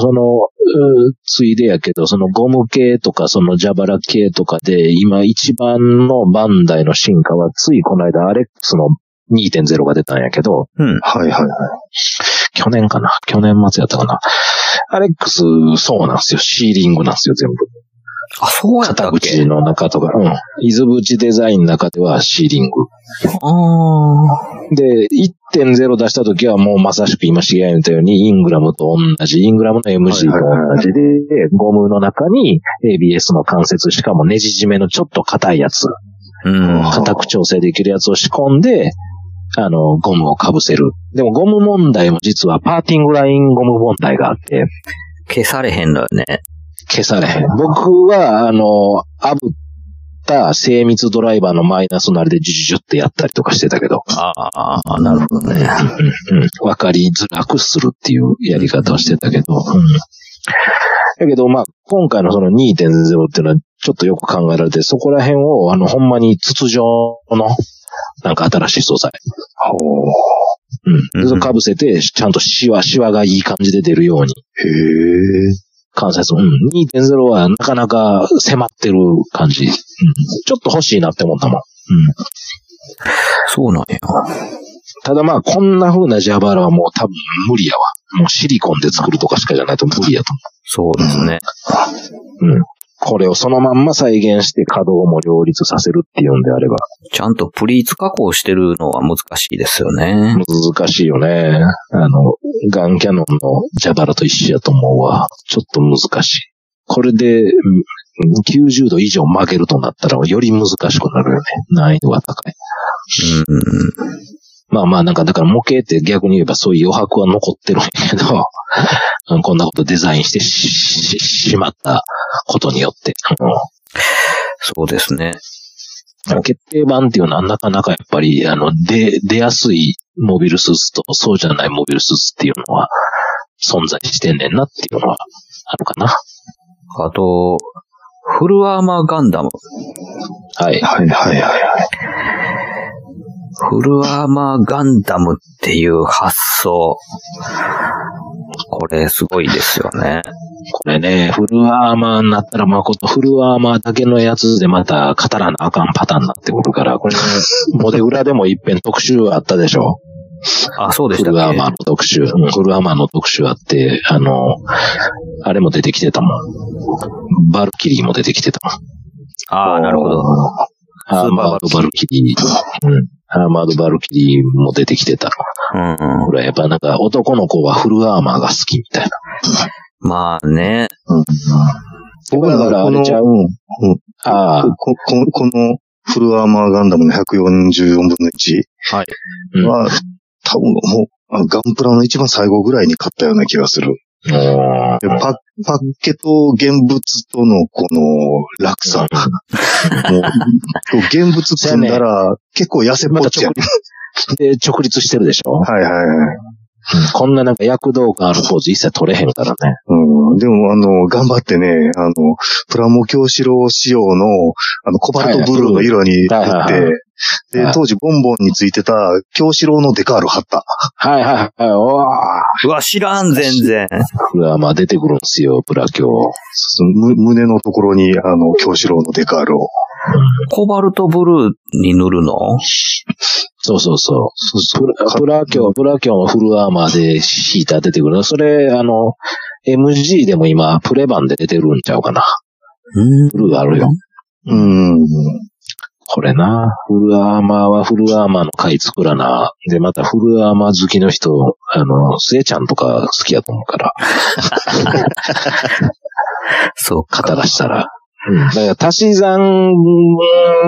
その、うついでやけど、そのゴム系とか、そのジャバラ系とかで、今一番のバンダイの進化は、ついこの間アレックスの2.0が出たんやけど、うん。はいはいはい。去年かな？去年末やったかな？アレックス、そうなんですよ。シーリングなんですよ、全部。あ、そうやった肩っけ？口の中とか、うん。伊豆淵デザインの中ではシーリング。あで、1.0出した時はもうまさしく今知り合い言ったように、イングラムと同じ、イングラムの MG と同じで、ゴムの中に ABS の関節、しかもネジ締めのちょっと硬いやつ、あ。うん。硬く調整できるやつを仕込んで、あの、ゴムを被せる。でもゴム問題も実はパーティングラインゴム問題があって、消されへんのよね。消されへん。僕は、あの、炙っった精密ドライバーのマイナスのあれでジュジュジュってやったりとかしてたけど。ああ、なるほどね。うんうん。わかりづらくするっていうやり方をしてたけど。うん。だけど、まあ、今回のその2.0っていうのはちょっとよく考えられて、そこら辺を、あの、ほんまに筒状の、なんか新しい素材。うん。で、それ被せて、ちゃんとシワ、シワがいい感じで出るように。へえ。関節。うん。2.0はなかなか迫ってる感じ。うん。ちょっと欲しいなって思ったもん。うん。そうなんや。ただまあ、こんな風な蛇腹はもう多分無理やわ。もうシリコンで作るとかしかじゃないと無理やとそうですね。思う。うん。これをそのまんま再現して稼働も両立させるっていうんであれば、ちゃんとプリーツ加工してるのは難しいですよね。難しいよね。あの、ガンキャノンの蛇腹と一緒やと思うわ。ちょっと難しい。これで、うん90度以上曲げるとなったらより難しくなるよね。難易度が高い。うん。まあまあ、なんか、だから模型って逆に言えばそういう余白は残ってるんやけど、うんこんなことデザインしてしししまったことによって、そうですね。うん決定版っていうのはなかなかやっぱり、あの、出、出やすいモビルスーツとそうじゃないモビルスーツっていうのは存在してんねんなっていうのはあるかな。あと、フルアーマーガンダム。はい。はいはいはいはい。フルアーマーガンダムっていう発想。これすごいですよね。これね、フルアーマーになったら誠フルアーマーだけのやつでまた語らなあかんパターンになってくるから、これね、モデ裏でも一遍特集あったでしょ。あ、そうでしたフルアーマーの特集。うんフルアーマーの特集あって、あの、あれも出てきてたもん。バルキリーも出てきてたもん。ああ、なるほど。アーマードバルキリー。うん。アーマードバルキリーも出てきてた。うんうん。これやっぱなんか男の子はフルアーマーが好きみたいな。まあね。僕だからあれちゃううん。ああ、こここのフルアーマーガンダムの144分の1はい。うんは、多分もう、あガンプラの一番最後ぐらいに買ったような気がする。でパパッケと現物とのこの落差。もう、現物組んだら結構痩せっぽっちゃう。で、直立してるでしょ、はいはいはい。こんななんか躍動感あるポーズ一切取れへんからね。うん、でも、あの、頑張ってね、あの、プラモ京志郎仕様の、あの、コバルトブルーの色に塗って、ではい、当時ボンボンについてた京志郎のデカール貼った。はいはいはい。おーうわ、知らん、全然。フルアーマー出てくるんですよ、プラ教。そのむ胸のところに、あの、京志郎のデカールを。コバルトブルーに塗るの？そうそうそう。プラプラ教、プラ教のフルアーマーでヒーター出てくる。それ、あの、MG でも今、プレ版で出てるんちゃうかな。うん。フルあるよ。うん。これな。フルアーマーはフルアーマーの回作らな。で、またフルアーマー好きの人、あの、スエちゃんとか好きやと思うから、そうか。語らしたら。うん。だから足し算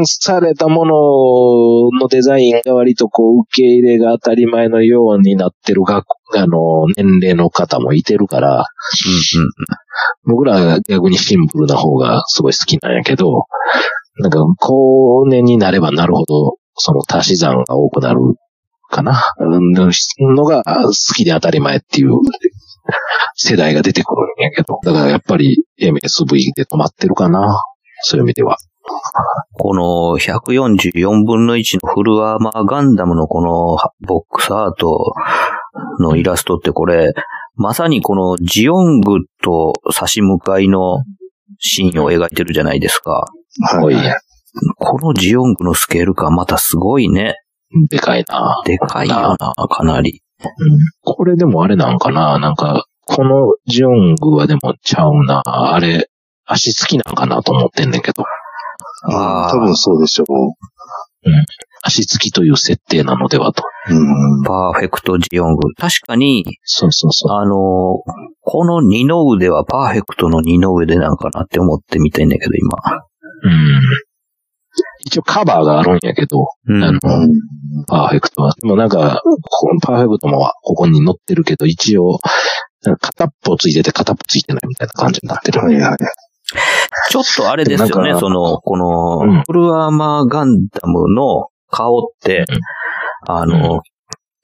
されたもののデザインが割とこう受け入れが当たり前のようになってる学あの、年齢の方もいてるから、うんうん。僕らは逆にシンプルな方がすごい好きなんやけど、なんか、後年になればなるほど、その足し算が多くなるかな、うんのが好きで当たり前っていう 世代が出てくるんやけど、だからやっぱり MSV で止まってるかな、そういう意味では。この144分の1のフルアーマーガンダムのこのボックスアートのイラストってこれ、まさにこのジオングと差し向かいのシーンを描いてるじゃないですか。おい、このジオングのスケール感またすごいね。でかいな。でかいよな、かなり。うんこれでもあれなんかな？なんか、このジオングはでもちゃうな。あれ、足つきなんかなと思ってんねんけど。あー多分そうでしょ足つきという設定なのではと。う。うん。パーフェクトジオング。確かに、そうそうそう。あの、この二の腕はパーフェクトの二の腕なんかなって思ってみたいんだけど、今。うん。一応カバーがあるんやけど、うんあの、パーフェクトは。でもなんか、このパーフェクトもここに載ってるけど、一応、片っぽついてて片っぽついてないみたいな感じになってる。はいはい。ちょっとあれですよね、その、こうんの、フルアーマーガンダムの顔って、うんあの、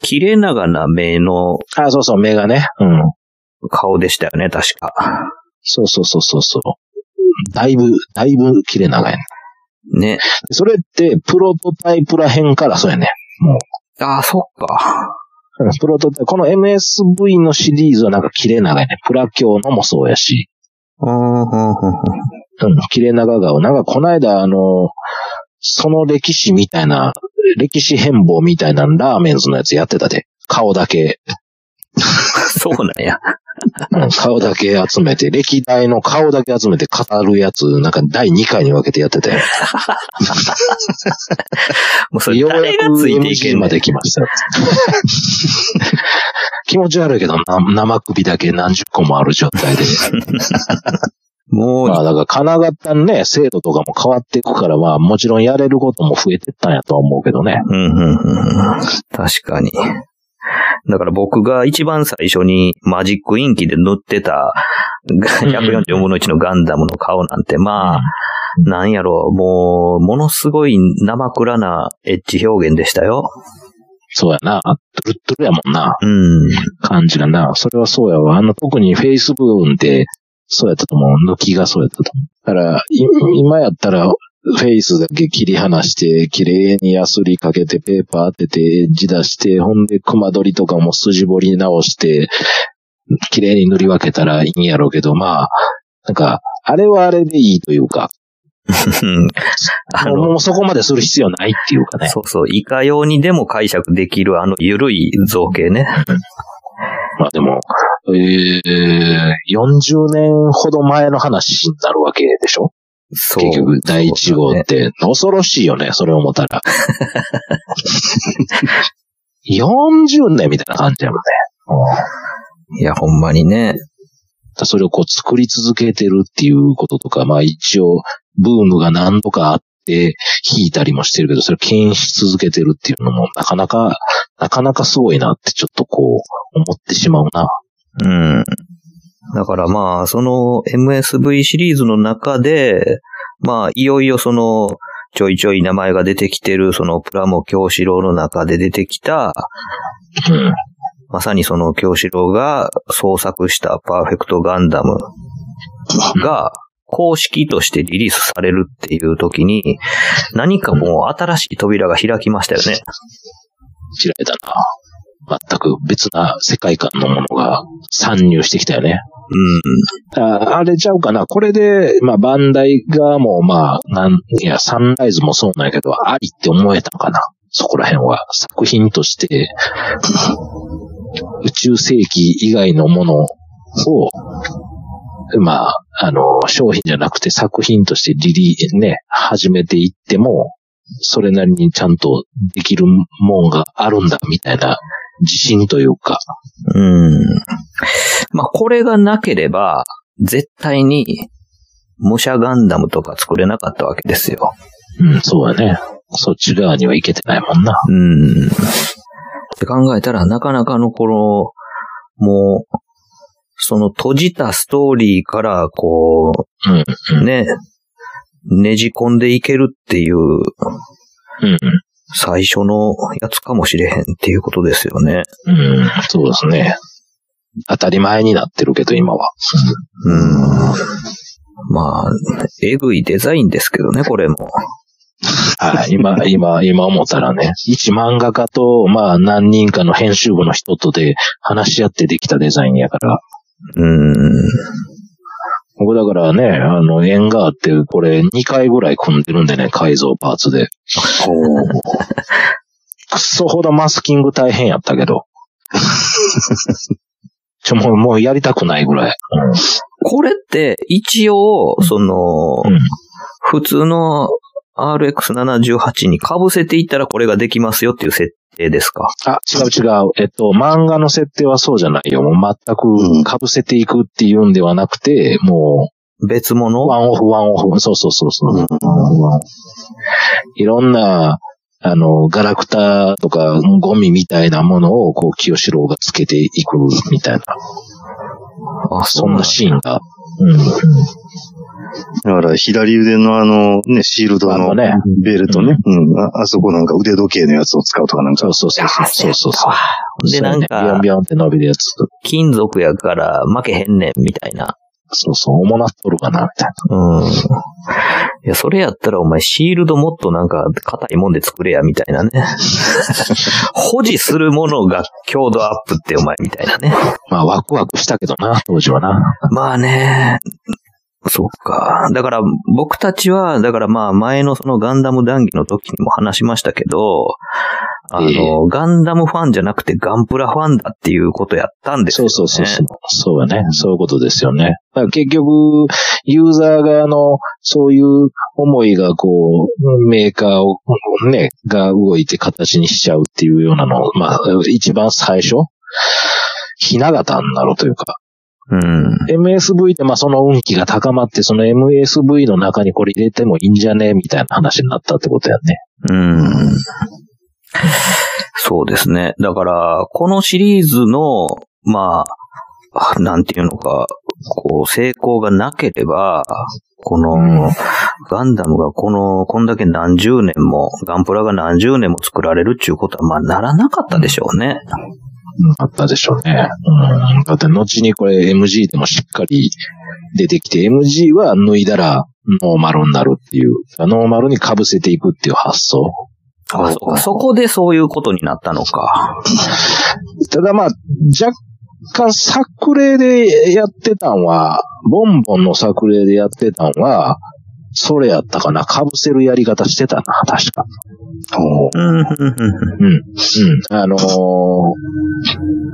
切れ長な目のあ、そうそう、目がね。うん。顔でしたよね、確か。そうそうそうそうそう。だいぶ、だいぶ切れ長いね。ね。それって、プロトタイプらへんからそうやね。ああ、そっか。うんプロトタイプ、この MSV のシリーズはなんか切れ長いね。プラ教のもそうやし。うん。うん、切れ長顔。なんかこの間、あの、その歴史みたいな、歴史変貌みたいなラーメンズのやつやってたで。顔だけ、そうなんや。うん顔だけ集めて、歴代の顔だけ集めて語るやつ、なんか第2回に分けてやってたよ。もうそれようやく誰がついていけんねんまで来ましたよ。気持ち悪いけど、な生首だけ何十個もある状態で。もう、まあ、だから金型のね、制度とかも変わっていくから、まあ、もちろんやれることも増えてったんやとは思うけどね。うん、うん、うん。確かに。だから僕が一番最初にマジックインキで塗ってた144分の1のガンダムの顔なんて、まあ、なんやろう、もう、ものすごい生暗なエッジ表現でしたよ。そうやな。トゥルットゥルやもんな。うん。感じだな。それはそうやわ。あの、特にフェイス部分で、そうやったと思う。抜きがそうやったと思う。だから、い今やったら、フェイスだけ切り離して、綺麗にヤスリかけて、ペーパー当てて、エッジ出して、ほんで、熊取りとかも筋彫り直して、綺麗に塗り分けたらいいんやろうけど、まあ、なんか、あれはあれでいいというか、あもうもの、うそこまでする必要ないっていうかね。そうそう、いかようにでも解釈できるあの緩い造形ね。まあでも、えー、40年ほど前の話になるわけでしょ？そう。結局、第1号って、恐ろしいよね、それを思ったら。40年みたいな感じやもんね。いや、ほんまにね。それをこう作り続けてるっていうこととか、まあ一応、ブームが何度かあって、弾いたりもしてるけど、それを牽引し続けてるっていうのも、なかなか、なかなかすごいなってちょっとこう、思ってしまうな。うん。だからまあ、その MSV シリーズの中で、まあ、いよいよその、ちょいちょい名前が出てきてる、そのプラモ京志郎の中で出てきた、うん。まさにその京志郎が創作したパーフェクトガンダムが公式としてリリースされるっていう時に、何かもう新しい扉が開きましたよね。嫌いだな。全く別な世界観のものが参入してきたよね。ああれちゃうかな。これで、まあ、バンダイ側もう、まあ、なん、いや、サンライズもそうなんやけど、ありって思えたのかな。そこら辺は。作品として、宇宙世紀以外のものを、まあ、あの、商品じゃなくて作品としてリリー、ね、始めていっても、それなりにちゃんとできるもんがあるんだ、みたいな自信というか、うん。まあ、これがなければ、絶対に、武者ガンダムとか作れなかったわけですよ。うん、そうだね。そっち側には行けてないもんな。うん。って考えたら、なかなかのこの、もう、その閉じたストーリーから、こうん、う、ね、ねじ込んでいけるっていう、うん、最初のやつかもしれへんっていうことですよね。うん、そうですね。当たり前になってるけど、今は。うん。まあ、えぐいデザインですけどね、これも。はい、今、今、今思ったらね、一漫画家と、まあ、何人かの編集部の人とで話し合ってできたデザインやから、うん。僕だからね、あの、縁があって、これ2回ぐらい組んでるんでね、改造パーツで。くっそほどマスキング大変やったけど。ちょ、もう、もうやりたくないぐらい。これって、一応、その、うん普通の RX78 に被せていったらこれができますよっていう設定ですか？あ、違う違う。えっと、漫画の設定はそうじゃないよ。もう全く被せていくっていうんではなくて、もう、別物？ワンオフ、ワンオフ。そうそうそうそう。いろんな、あの、ガラクタとかゴミみたいなものを、こう、清志郎がつけていくみたいな、あ、そんなシーンが。だから、左腕のあの、ね、シールドのベルトね。うん。ああそこなんか腕時計のやつを使うとかなんかそ。うそうそうそう。そうそうそう。で、なんビヨかン、ビヨンって伸びるやつ。金属やから負けへんねん、みたいな。そうそう、重なっとるかな、みたいうん。いや、それやったらお前シールドもっとなんか硬いもんで作れや、みたいなね。保持するものが強度アップってお前みたいなね。な。まあ、ワクワクしたけどな、当時はな。まあね。そっか。だから僕たちは、だからまあ前のそのガンダム談義の時にも話しましたけど、あの、ええガンダムファンじゃなくてガンプラファンだっていうことやったんですよね。そうそうそうそう。そうやね。そういうことですよね。結局、ユーザー側のそういう思いがこう、メーカーをね、が動いて形にしちゃうっていうようなのを、まあ、一番最初、ひな形になるというか、うん。MSV ってまあその運気が高まって、その MSV の中にこれ入れてもいいんじゃね？みたいな話になったってことやね。うん。そうですね。だから、このシリーズの、まあ、なんていうのか、こう、成功がなければ、この、ガンダムがこの、こんだけ何十年も、ガンプラが何十年も作られるっていうことは、まあ、ならなかったでしょうね。あったでしょうね。うん。だって後にこれ MG でもしっかり出てきて、MG は脱いだらノーマルになるっていう、ノーマルに被せていくっていう発想。あそそこでそういうことになったのか。ただまあ、若干作例でやってたんは、ボンボンの作例でやってたんは、それやったかな。被せるやり方してたな、確か。うん、うん。あのー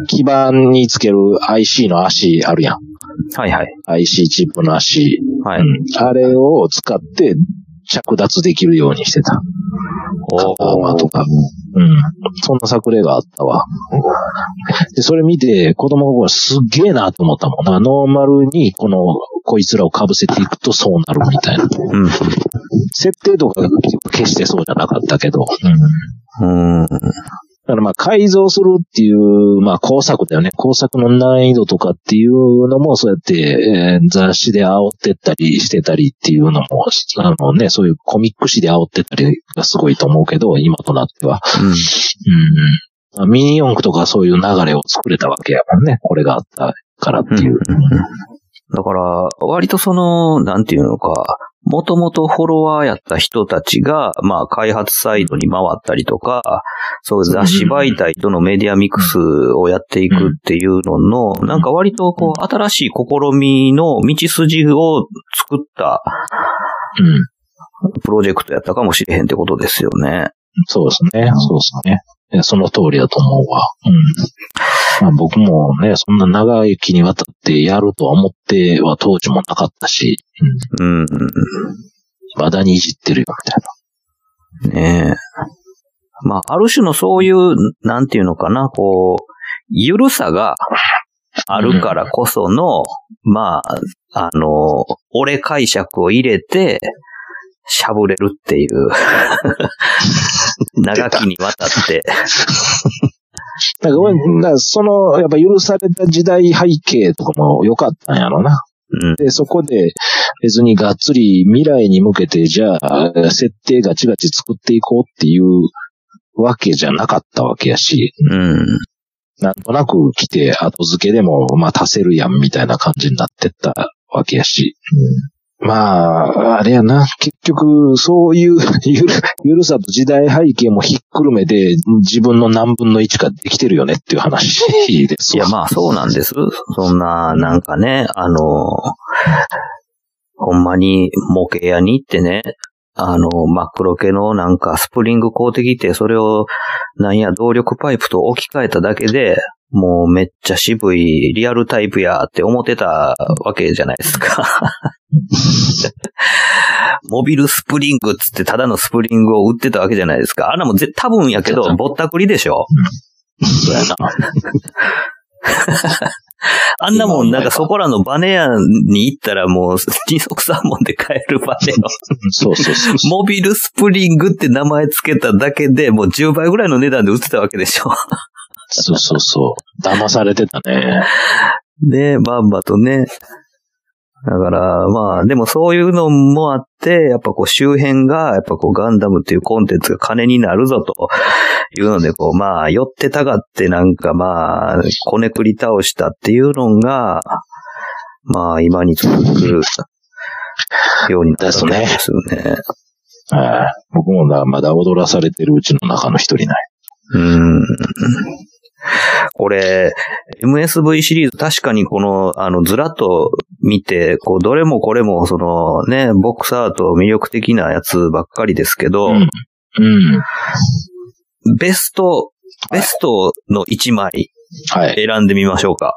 基板につける IC の足あるやん。はいはい。IC チップの足。はい。うん。あれを使って着脱できるようにしてた。お片馬とか。うん。そんな作例があったわ。で、それ見て子供の頃すっげえなと思ったもんな。ノーマルにこの、こいつらを被せていくとそうなるみたいな。うん。設定とか決してそうじゃなかったけど。うん。うん。だからまあ改造するっていう、まあ工作だよね。工作の難易度とかっていうのもそうやって、えー雑誌で煽ってったりしてたりっていうのも、あのね、そういうコミック誌で煽ってったりがすごいと思うけど、今となっては。うん。まあミニ四駆とかそういう流れを作れたわけやもんね。これがあったからっていう。だから、割とその、なん。ていうのか、もともとフォロワーやった人たちが、まあ、開発サイドに回ったりとか、そういう雑誌媒体とのメディアミックスをやっていくっていうのの、なんか割とこう、新しい試みの道筋を作ったうん。プロジェクトやったかもしれへんってことですよね。そうですね。そうですね。その通りだと思うわ。うん。まあ僕もね、そんな長い期にわたってやるとは思っては当時もなかったし、うん。うん。まだにいじってるよ、みたいな。ねえ。まあ、ある種のそういう、なんていうのかな、こう、ゆるさがあるからこその、まあ、あの、俺解釈を入れて、しゃぶれるっていう。長きにわたって。だから俺、だからその、やっぱ許された時代背景とかも良かったんやろな。うん。で、そこで別にがっつり未来に向けて、じゃあ、設定ガチガチ作っていこうっていうわけじゃなかったわけやし、うん。なんとなく来て後付けでも、まあ足せるやんみたいな感じになってったわけやし。まあ、あれやな。結局、そういう ゆる、ゆるさと時代背景もひっくるめて、自分の何分の1かできてるよねっていう話です。いや、まあそうなんです。そんな、なんかね、あの、ほんまに模型屋に行ってね、あの、真っ黒系のなんかスプリング買うてきて、それを、なんや、動力パイプと置き換えただけで、もうめっちゃ渋いリアルタイプやって思ってたわけじゃないですか。モビルスプリングっつってただのスプリングを売ってたわけじゃないですか。あんなもんぜ多分やけど、ぼったくりでしょ。そうやな。あんなもんなんかそこらのバネ屋に行ったらもう二足三本で買えるバネを。そうそうそうそう。モビルスプリングって名前つけただけでもう10倍ぐらいの値段で売ってたわけでしょ。そうそうそう。騙されてたね。ねバンバとね。だから、まあ、でもそういうのもあって、やっぱこう周辺が、やっぱこうガンダムっていうコンテンツが金になるぞというので、こう、まあ、寄ってたがってなんかまあ、こねくり倒したっていうのが、まあ、今に続くようになったんですよね。はい僕もなまだ踊らされてるうちの中の一人ない。うん。これ、MSV シリーズ確かにこの、あの、ずらっと見て、こう、どれもこれも、そのね、ボクサーと魅力的なやつばっかりですけど、うん。うん。ベスト、ベストの1枚はい。選んでみましょうか。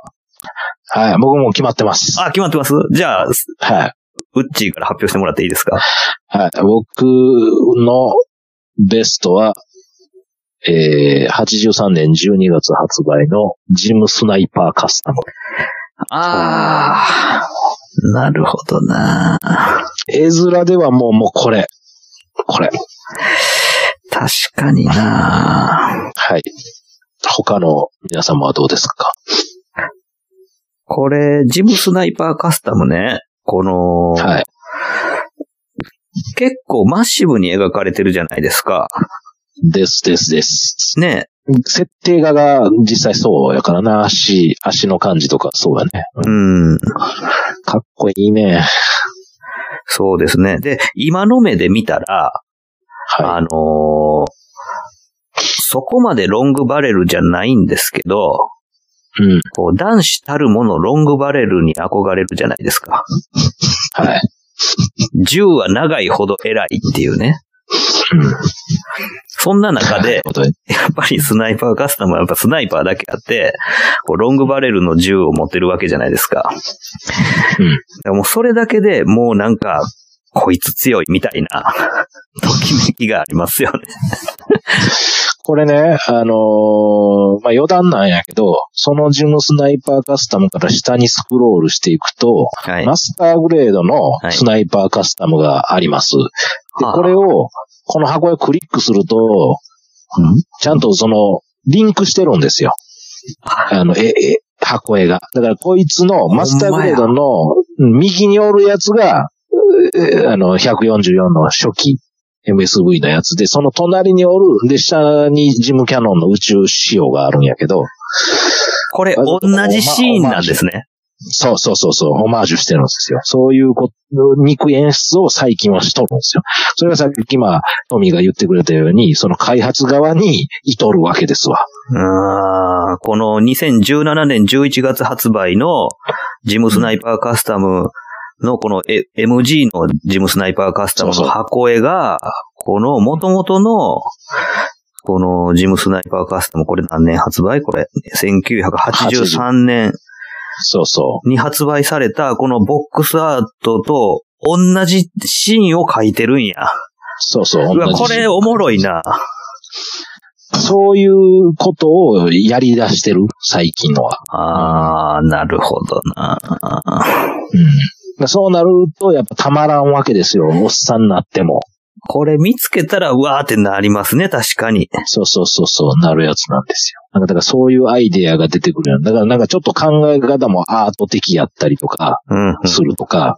はい。僕も決まってます。あ、決まってます？じゃあ、はい。ウッチーから発表してもらっていいですか？はい。僕のベストは、えー、83年12月発売のジムスナイパーカスタム。あー、なるほどな絵面ではもう、もうこれ。これ。確かになはい。他の皆様はどうですか？これ、ジムスナイパーカスタムね、この、はい。結構マッシブに描かれてるじゃないですか。ですですです。ね。設定画が実際そうやからな、足、足の感じとかそうやね。うん。かっこいいね。そうですね。で、今の目で見たら、はあのーそこまでロングバレルじゃないんですけど、い。うん。こう、男子たるものロングバレルに憧れるじゃないですか。はい。銃は長いほど偉いっていうね。うん。そんな中で、やっぱりスナイパーカスタムはやっぱスナイパーだけあって、こうロングバレルの銃を持ってるわけじゃないですか。うんもうそれだけでもうなんか、こいつ強いみたいな、ときめきがありますよね。これね、あのーまあ、余談なんやけど、そのジムスナイパーカスタムから下にスクロールしていくと、はい。マスターグレードのいスナイパーカスタムがあります。で、はあこれを、この箱へクリックすると、ちゃんとその、リンクしてるんですよ。あの、え、え、箱絵が。だからこいつのマスターグレードのうん右におるやつが、えあの、144の初期 MSV のやつで、その隣におる、で、下にジムキャノンの宇宙仕様があるんやけど、これ同じシーンなんですね。そうそうそうそう、オマージュしてるんですよ。そういうこ、肉演出を最近はしとるんですよ。それがさっき、まあ、トミーが言ってくれたように、その開発側にいとるわけですわ。この2017年11月発売のジムスナイパーカスタムのこのえ MG のジムスナイパーカスタムの箱絵が、この元々のこのジムスナイパーカスタム、これ何年発売？これ、1983年そうそに発売されたこのボックスアートと同じシーンを描いてるんや。う。そうそう。うわ、これおもろいな。そういうことをやり出してる、最近のは。あー、なるほどな。うん。そうなると、やっぱたまらんわけですよ。おっさんになっても。これ見つけたら、うわーってなりますね、確かに。そうそうそうそう、なるやつなんですよ。なんか、だからそういうアイデアが出てくるよ。だからなんかちょっと考え方もアート的やったりとか、うん、うん。するとか、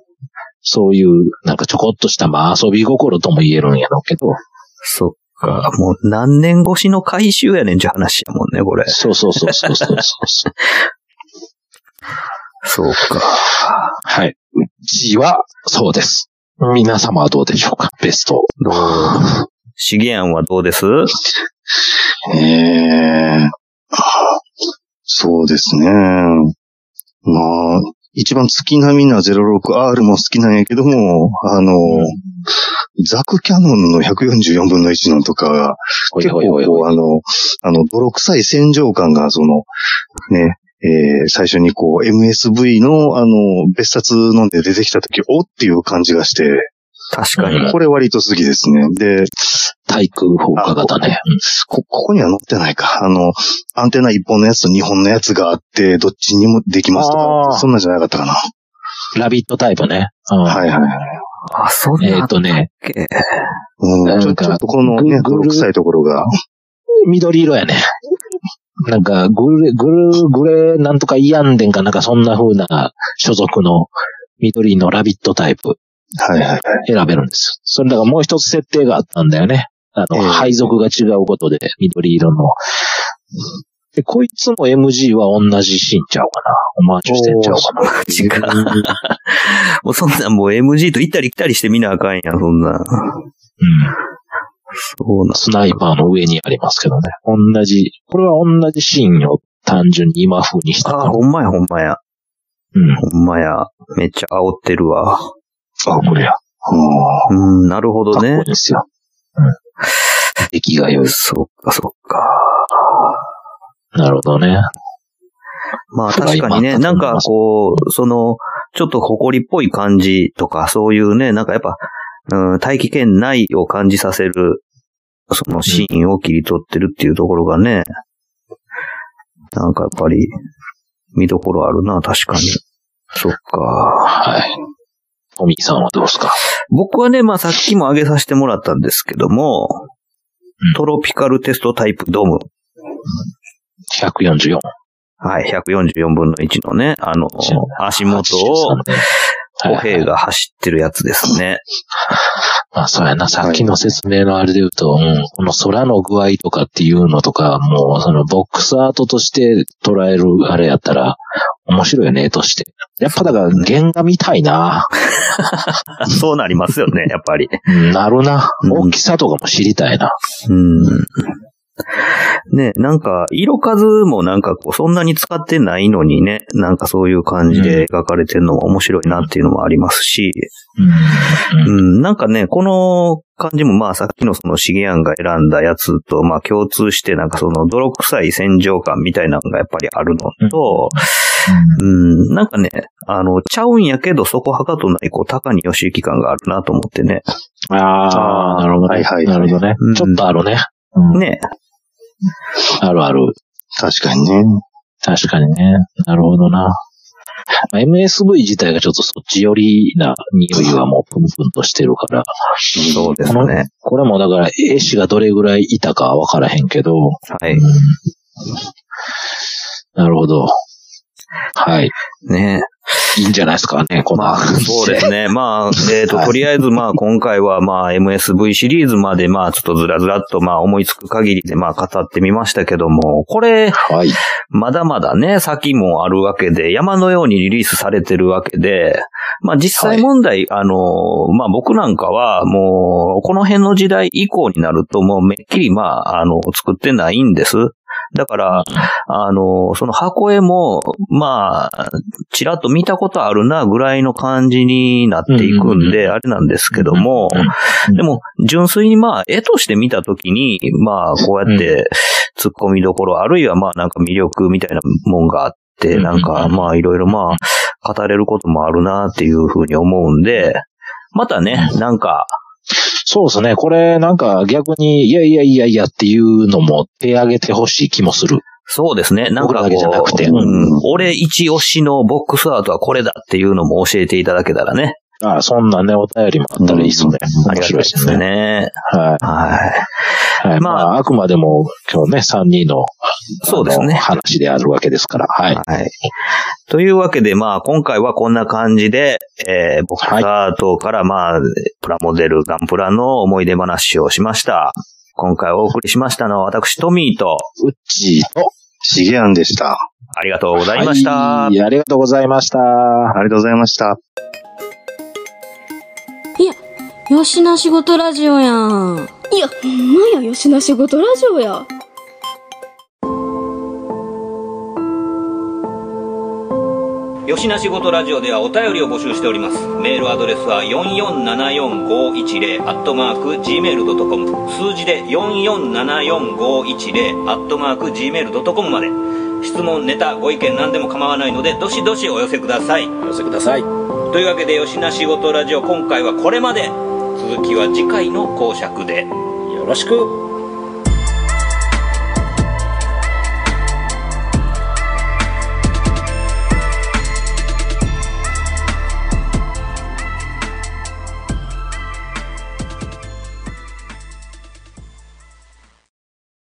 そういう、なんかちょこっとした、まあ遊び心とも言えるんやろうけど、そっか。もう何年越しの回収やねんちゅう話やもんね、これ。そうそうそうそうそうそう。そうか。はい。うちは、そうです。皆様はどうでしょうか？ベスト。どう？資源はどうです？ええそうですね。まあ、一番月並みな 06R も好きなんやけども、あの、ザクキャノンの144分の1のとか結構あの、あの、泥臭い戦場感が、その、ね、えー最初にこう、MSV の、あの、別冊飲んで出てきた時、おっていう感じがして、確かに。これ割と好きですね。で、対空砲火型ね。こ、ここには載ってないか。あの、アンテナ1本のやつと2本のやつがあって、どっちにもできますとか、そんなんじゃなかったかな。うんラビットタイプね。うんはいはいはい。あ、そんなえっとね。うん、ちょなんかちょっとこのね、ぐぐる泥臭いところが、緑色やね。なんか、グレ、グル、グレなんとかイアンデンかなんかそんな風な所属の緑のラビットタイプはいはいはい。選べるんですよ。それだからもう一つ設定があったんだよね。あの、ええ配属が違うことで、緑色の。で、こいつも MG は同じシーンちゃうかな。オマージュしてんちゃうかな。違う。もうそんなんもう MG と行ったり来たりして見なあかんやん、そんな。うん。そう。スナイパーの上にありますけどね。同じ、これは同じシーンを単純に今風にしたあ。ほんまや、ほんまや。うん。ほんまや。めっちゃ煽ってるわ。あ、これや。うん、なるほどねかっこいい。ですよ。うん。出来が良い。そっか、そっか。なるほどね。まあ確かにね、今なんかこう、その、ちょっと誇りっぽい感じとか、そういうね、なんかやっぱ、うん、大気圏内を感じさせる、そのシーンを切り取ってるっていうところがね、なんかやっぱり、見どころあるな、確かに。そっか。はい。トミーさんはどうですか？僕はね、まあさっきも挙げさせてもらったんですけども、うんトロピカルテストタイプドーム。144。はい、144分の1のね、あの、足元を、歩兵が走ってるやつですね。まあそうやな、さっきの説明のあれで言うと、うん、この空の具合とかっていうのとか、もうそのボックスアートとして捉えるあれやったら、面白いよね、として。やっぱだから原画見たいな。そうなりますよね、やっぱり。うんなるな。うん大きさとかも知りたいな。うん。ね、なんか、色数もなんかこう、そんなに使ってないのにね、なんかそういう感じで描かれてるのも面白いなっていうのもありますし、うんうん、なんかね、この感じもまあさっきのそのシゲアンが選んだやつとまあ共通してなんかその泥臭い戦場感みたいなのがやっぱりあるのと、うん、なんかね、あの、ちゃうんやけどそこはかとないこう高に義行感があるなと思ってね。ああ、なるほどね。はいはいなるほどねうん。ちょっとあるね。うんね。あるある。確かにね。確かにね。なるほどな。まあ MSV 自体がちょっとそっち寄りな匂いはもうプンプンとしてるから。そうですね。これもだから、絵師がどれぐらいいたかわからへんけど。はい。うんなるほど。はい。ね。いいんじゃないですかね、この。まあ、そうですね。まあ、えっ、と、とりあえず、まあ、今回は、まあ、MSV シリーズまで、まあ、ちょっとずらずらっと、まあ、思いつく限りで、まあ、語ってみましたけども、これ、はい。まだまだね、先もあるわけで、山のようにリリースされてるわけで、まあ実際問題、あの、まあ僕なんかはもう、この辺の時代以降になるともうめっきりまあ、あの、作ってないんです。だから、あの、その箱絵も、まあ、ちらっと見たことあるなぐらいの感じになっていくんで、あれなんですけども、でも、純粋にまあ、絵として見たときに、まあ、こうやって、突っ込みどころ、あるいはまあ、なんか魅力みたいなもんがあって、うんなんか、まあ、いろいろまあ、語れることもあるなっていうふうに思うんで、またね、なんか、そうですね。これ、なんか逆に、いやいやいやいやっていうのも手挙げてほしい気もする。そうですね、なんかじゃなくて。う、うん、俺一押しのボックスアートはこれだっていうのも教えていただけたらね、あそんなね、お便りもあったらいいですね。ありがたいで面白いですすね。ね。ははい。い。はい。ままあ、あくまでも今日ね、3人の、そうですね話であるわけですから。はい。はい。というわけで、まあ、今回はこんな感じで、えー、ボックスアートから、まあ、プラモデル、ガンプラの思い出話をしました。今回お送りしましたのは私、トミーと、うっちーと、シゲアンでした。ありがとうございました。はいありがとうございました。ありがとうございました。よしな仕事ラジオやん。いや、ほんまや、よしな仕事ラジオや。よしな仕事ラジオではお便りを募集しております。メールアドレスは4474510アットマーク gmail.com 数字で4474510アットマーク gmail.com まで質問、ネタ、ご意見何でも構わないのでどしどしお寄せください。お寄せください。というわけでよしな仕事ラジオ今回はこれまで続きは次回の講釈でよろしく。